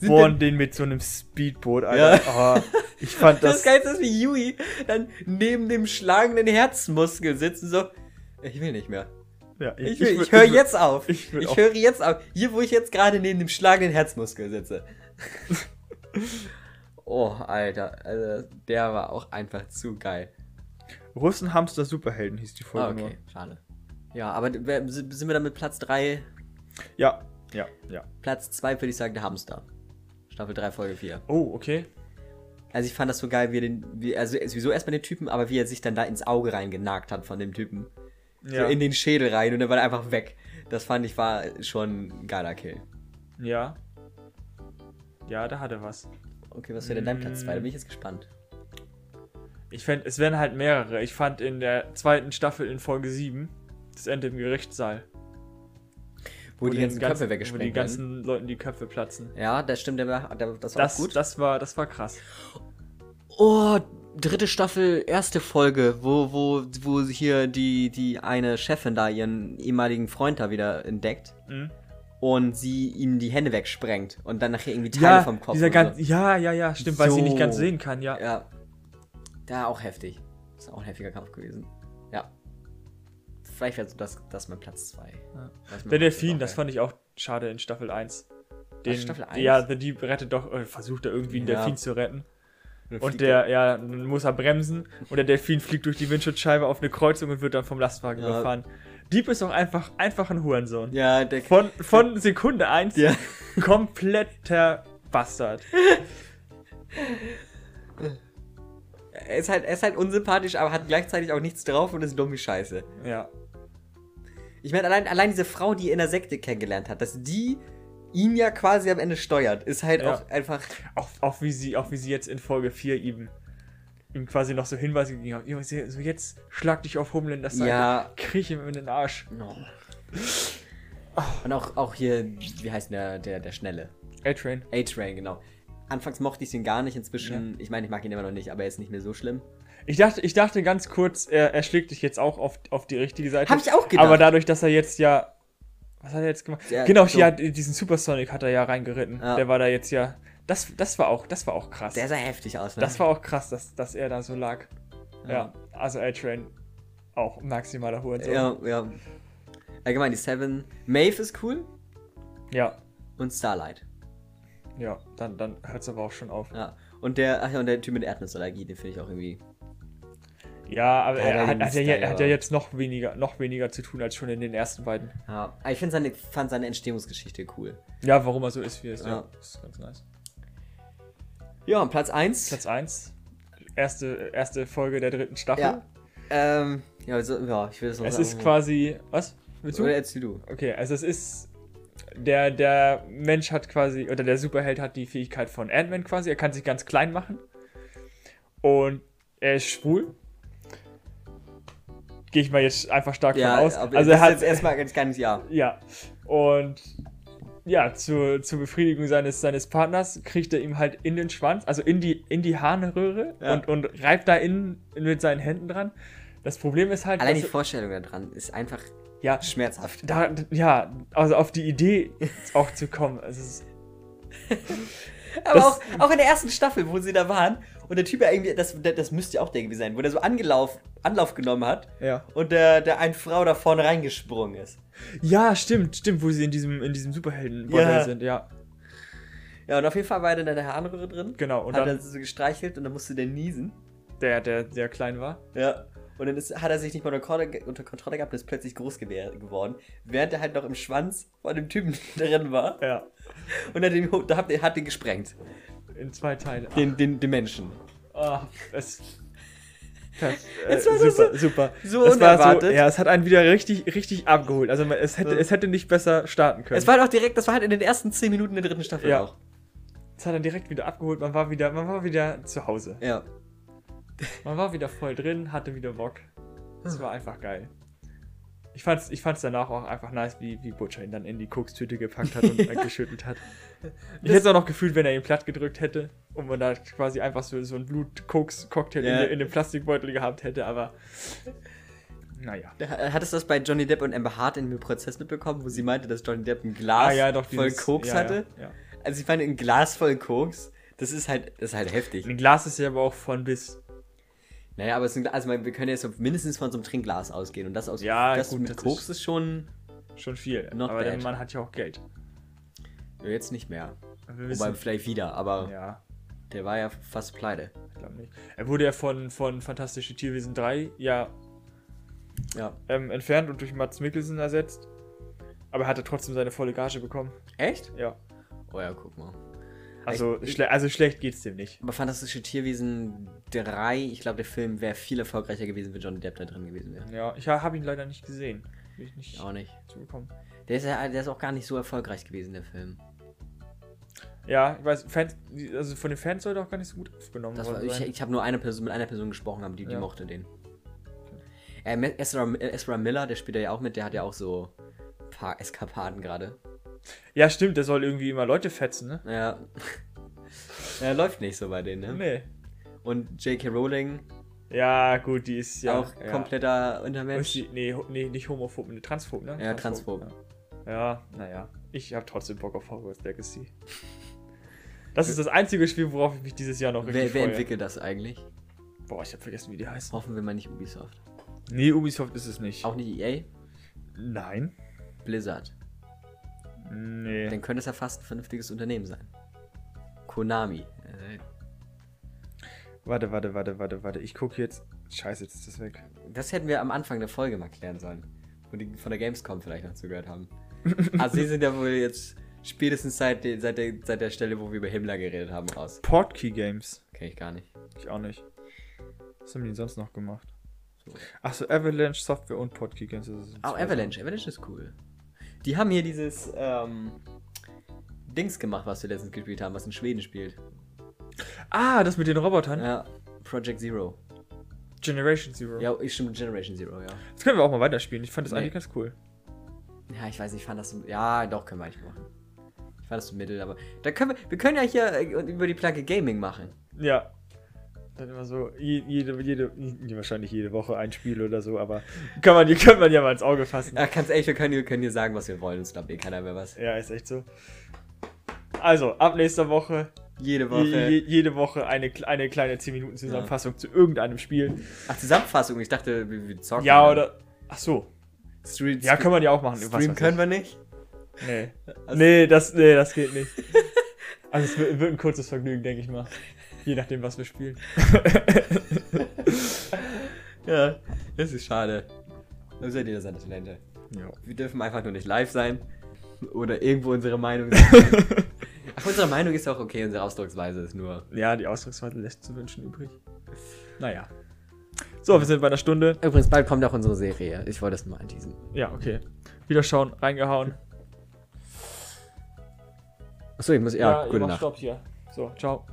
Bohren den mit so einem Speedboot, Alter. Oh, ich fand Das, das. Geilste ist, wie Yui dann neben dem schlagenden Herzmuskel sitzt und so, ich will nicht mehr. ja, Ich, will, ich, würd- höre jetzt auf. ich Ich, höre jetzt auf. Hier, wo ich jetzt gerade neben dem schlagenden Herzmuskel sitze. Oh, Alter. Also, der war auch einfach zu geil. Russen Hamster Superhelden hieß die Folge Ah, okay, schade. Ja, aber sind wir dann mit Platz 3? nur. Ja, ja, ja. Platz 2 würde ich sagen, der Hamster. Staffel 3, Folge 4. Oh, okay. Also ich fand das so geil, wie er den, wie, also sowieso erstmal den Typen, aber wie er sich dann da ins Auge reingenagt hat von dem Typen. Ja. So in den Schädel rein und dann war er einfach weg. Das fand ich war schon ein geiler Kill. Ja. Ja, da hat er was. Okay, was wäre denn dein Platz 2? Da bin ich jetzt gespannt. Ich fände, es wären halt mehrere. Ich fand in der zweiten Staffel in Folge 7 das Ende im Gerichtssaal. Wo, die den ganzen Köpfe Wo die weggesprengt werden. ganzen Leuten die Köpfe platzen. Ja, das stimmt, der war, der, das war Das, gut. das, war, das war krass. Oh, dritte Staffel, erste Folge, wo, wo, wo hier die, die eine Chefin da ihren ehemaligen Freund da wieder entdeckt Mhm. und sie ihm die Hände wegsprengt und dann nachher irgendwie Teile Ja, vom Kopf. dieser ganz, so. ja, ja, ja, stimmt, weil sie nicht So. ganz sehen kann, ja. Ja. Da auch heftig. Ist auch ein heftiger Kampf gewesen. Vielleicht wäre so das, das mein Platz 2. Ja. Der Delfin, das fand ich auch schade in Staffel 1. Den, Staffel 1? Ja, The Deep rettet doch, äh, versucht er irgendwie einen Ja. Delfin zu retten. Und der, ja, dann muss er bremsen und der Delfin fliegt durch die Windschutzscheibe auf eine Kreuzung und wird dann vom Lastwagen Ja. überfahren. Dieb ist auch einfach, einfach ein Hurensohn. Ja, der. Von, von Sekunde 1 ja. kompletter Bastard. Er ist, halt, er ist halt unsympathisch, aber hat gleichzeitig auch nichts drauf und ist dumm wie Scheiße. Ja. Ich meine, allein, allein diese Frau, die er in der Sekte kennengelernt hat, dass die ihn ja quasi am Ende steuert, ist halt Ja. auch einfach. Auch, auch, wie sie, auch wie sie jetzt in Folge 4 ihm, ihm quasi noch so Hinweise gegeben hat. Ja, So jetzt schlag dich auf Homelanders Seite. Ja. Kriech ihm in den Arsch. No. Und auch, auch hier, wie heißt der, der, der Schnelle? A-Train. A-Train, genau. Anfangs mochte ich ihn gar nicht, inzwischen, ich meine, ich mag ihn immer noch nicht, aber er ist nicht mehr so schlimm. Ich dachte, ich dachte ganz kurz, er, er schlägt dich jetzt auch auf, auf die richtige Seite. Hab ich auch gedacht. Aber dadurch, dass er jetzt ja. Was hat er jetzt gemacht? Ja, genau, so- ja, diesen Supersonic hat er ja reingeritten. Ja. Der war da jetzt ja. Das, das war auch, das war auch krass. Der sah heftig aus, ne? das war auch krass, dass, dass er da so lag. Ja, Ja. also A-Train auch maximaler Hurensohn. Ja, ja. Allgemein, die Seven. Maeve ist cool ja, und Starlight. ja, dann, dann hört es aber auch schon auf. Ja. Und der, ach ja, und der Typ mit Erdnussallergie, den finde ich auch irgendwie. Ja, aber er hat, hat, er hat ja jetzt noch weniger, noch weniger zu tun als schon in den ersten beiden. Ja. Aber ich finde seine, fand seine Entstehungsgeschichte cool. Ja, warum er so ist, wie er ist. Ja, Ja. das ist ganz nice. Ja, Platz 1. Platz 1. Erste, erste Folge der dritten Staffel. Ja. Ähm, ja, so, ja, ich will das noch Es sagen. ist quasi. Was? Willst du? Oder erzähl du. Okay, also es ist. Der, der Mensch hat quasi, oder der Superheld hat die Fähigkeit von Ant-Man quasi. Er kann sich ganz klein machen. Und er ist schwul. Gehe ich mal jetzt einfach stark Ja, von aus. Also das er hat. jetzt erstmal ganz kleines Ja. Ja. Und ja, zur, zur Befriedigung seines, seines Partners kriegt er ihm halt in den Schwanz, also in die, in die Harnröhre Ja. und, und reibt da in, mit seinen Händen dran. Das Problem ist halt, Allein die Vorstellung daran ist einfach ja, schmerzhaft. da, ja, also auf die Idee auch zu kommen. Ist, Aber auch, auch in der ersten Staffel, wo sie da waren und der Typ ja irgendwie, das, das, müsste ja auch der irgendwie sein, wo der so Angelauf, Anlauf genommen hat ja. und der, der eine Frau da vorne reingesprungen ist. Ja, stimmt, stimmt, wo sie in diesem, in diesem superhelden Ja. sind, ja. Ja, und auf jeden Fall war er dann in der Harnröhre drin. Genau, und hat dann er so gestreichelt und dann musste der niesen. der, der, der klein war. Ja. Und dann ist, hat er sich nicht mal unter Kontrolle, unter Kontrolle gehabt und ist plötzlich groß geworden, während er halt noch im Schwanz von dem Typen drin war. Ja. Und er den, hat, hat den gesprengt. In zwei Teile. Den, den, den Menschen. Ah, es. Das, Es äh, war nur super, super. so Es war unerwartet. ja, es hat einen wieder richtig, richtig abgeholt. Also es hätte, es hätte nicht besser starten können. Es war halt auch direkt, das war halt in den ersten 10 Minuten der dritten Staffel Ja. auch. es hat dann direkt wieder abgeholt. Man war wieder, man war wieder zu Hause. Ja. Man war wieder voll drin, hatte wieder Bock. Es war einfach geil. Ich fand's, ich fand's danach auch einfach nice, wie, wie Butcher ihn dann in die Kokstüte gepackt hat und geschüttelt hat. Ich hätte es auch noch gefühlt, wenn er ihn platt gedrückt hätte und man da quasi einfach so, so einen Blut-Koks-Cocktail Ja. in, in dem Plastikbeutel gehabt hätte, aber. Naja. Hattest du das bei Johnny Depp und Amber Hart in dem Prozess mitbekommen, wo sie meinte, dass Johnny Depp ein Glas Ah, ja, doch, voll dieses- Koks ja, hatte? Ja, ja. Also ich meine, ein Glas voll Koks, das ist halt, das ist halt heftig. Ein Glas ist ja aber auch von bis. Naja, aber Gla- also wir können jetzt mindestens von so einem Trinkglas ausgehen und das aus Ja, das gut, mit das Koks ist- ist, schon Schon viel. Aber der bad. Mann hat ja auch Geld. ja, jetzt nicht mehr. Wobei vielleicht wieder, aber ja. Der war ja fast pleite. Ich glaube nicht. Er wurde ja von, von Fantastische Tierwesen 3 ja Ja. ähm, entfernt und durch Mats Mikkelsen ersetzt. Aber er hatte trotzdem seine volle Gage bekommen. Echt? Ja. Oh ja, guck mal. Also, Ich- schle also schlecht geht's dem nicht. Aber Fantastische Tierwesen 3, ich glaube, der Film wäre viel erfolgreicher gewesen, wenn Johnny Depp da drin gewesen wäre. Ja, ich habe ihn leider nicht gesehen. Bin ich nicht Auch nicht. zugekommen. Der ist, ja, der ist auch gar nicht so erfolgreich gewesen, der Film. Ja, ich weiß, Fans, also von den Fans sollte auch gar nicht so gut aufgenommen worden ich ich habe nur eine Person, mit einer Person gesprochen, aber die, die Ja. mochte den. Äh, Ezra, Ezra Miller, der spielt ja auch mit, der hat ja auch so ein paar Eskapaden gerade. Ja, stimmt, der soll irgendwie immer Leute fetzen, ne? Ja. ja, läuft nicht so bei denen, ne? Nee. Und J.K. Rowling, Ja, gut, die ist ja. auch kompletter Untermensch. die, nee, nee, nicht homophob, ne, transphob, ne? Ja, transphob. Ja, ja naja. Ich habe trotzdem Bock auf Hogwarts Legacy. Das ist das einzige Spiel, worauf ich mich dieses Jahr noch Wer, richtig wer freue. entwickelt das eigentlich? Boah, ich habe vergessen, wie die heißen. Hoffen wir mal nicht Ubisoft. Nee, Ubisoft ist es nicht. Auch nicht EA? Nein. Blizzard. Nee. Dann könnte es ja fast ein vernünftiges Unternehmen sein. Konami. Äh, Warte, warte, warte, warte, warte. Ich gucke jetzt. Scheiße, jetzt ist das weg. Das hätten wir am Anfang der Folge mal klären sollen. Wo die von der Gamescom vielleicht noch zugehört haben. also sie sind ja wohl jetzt spätestens seit, der- seit, der, seit der Stelle, wo wir über Himmler geredet haben, raus. Portkey Games. Kenn ich gar nicht. Ich auch nicht. Was haben die denn sonst noch gemacht? So. Achso, Avalanche Software und Portkey Games. das Oh, Avalanche. Avalanche ist cool. Die haben hier dieses ähm, Dings gemacht, was wir letztens gespielt haben, was in Schweden spielt. Ah, das mit den Robotern? Ja, Project Zero. Generation Zero. Ja, ich stimmt, Generation Zero, ja. Das können wir auch mal weiterspielen. Ich fand das Nee. eigentlich ganz cool. Ja, ich weiß nicht, ich fand das so. Ja, doch, können wir eigentlich machen. Ich fand das so mittel, aber. Da können wir. Wir können ja hier äh, über die Plugin Gaming machen. Ja. Dann immer so, je- jede, jede, je- wahrscheinlich jede Woche ein Spiel oder so, aber kann man, kann man ja mal ins Auge fassen. Ja, ganz ehrlich, wir können, wir können hier sagen, was wir wollen. Uns glaubt eh keiner mehr was. Ja, ist echt so. Also, ab nächster Woche, Jede je, Woche. je, jede Woche eine, eine kleine 10 Minuten Zusammenfassung zu irgendeinem Spiel. Ach, Zusammenfassung. Ich dachte, wir, wir zocken. Ja, oder. Ach so. Stream, Ja, kann man ja auch machen. Stream können wir nicht. ich. Nee. Also- nee, das, nee, das geht nicht. Also, es wird, wird ein kurzes Vergnügen, denke ich mal. Je nachdem, was wir spielen. Ja, das ist schade. Das seid ihr seine Talente. Ja. Wir dürfen einfach nur nicht live sein. Oder irgendwo unsere Meinung sagen. Ach, unsere Meinung ist auch okay, unsere Ausdrucksweise ist nur. Ja, die Ausdrucksweise lässt zu wünschen übrig. Naja. So, wir sind bei einer Stunde. Übrigens, bald kommt auch unsere Serie. Ich wollte das nur anteasen. Ja, okay. Wiederschauen, reingehauen. Achso, ich muss. Ja, ihr gute Nacht. Stopp hier. So, ciao.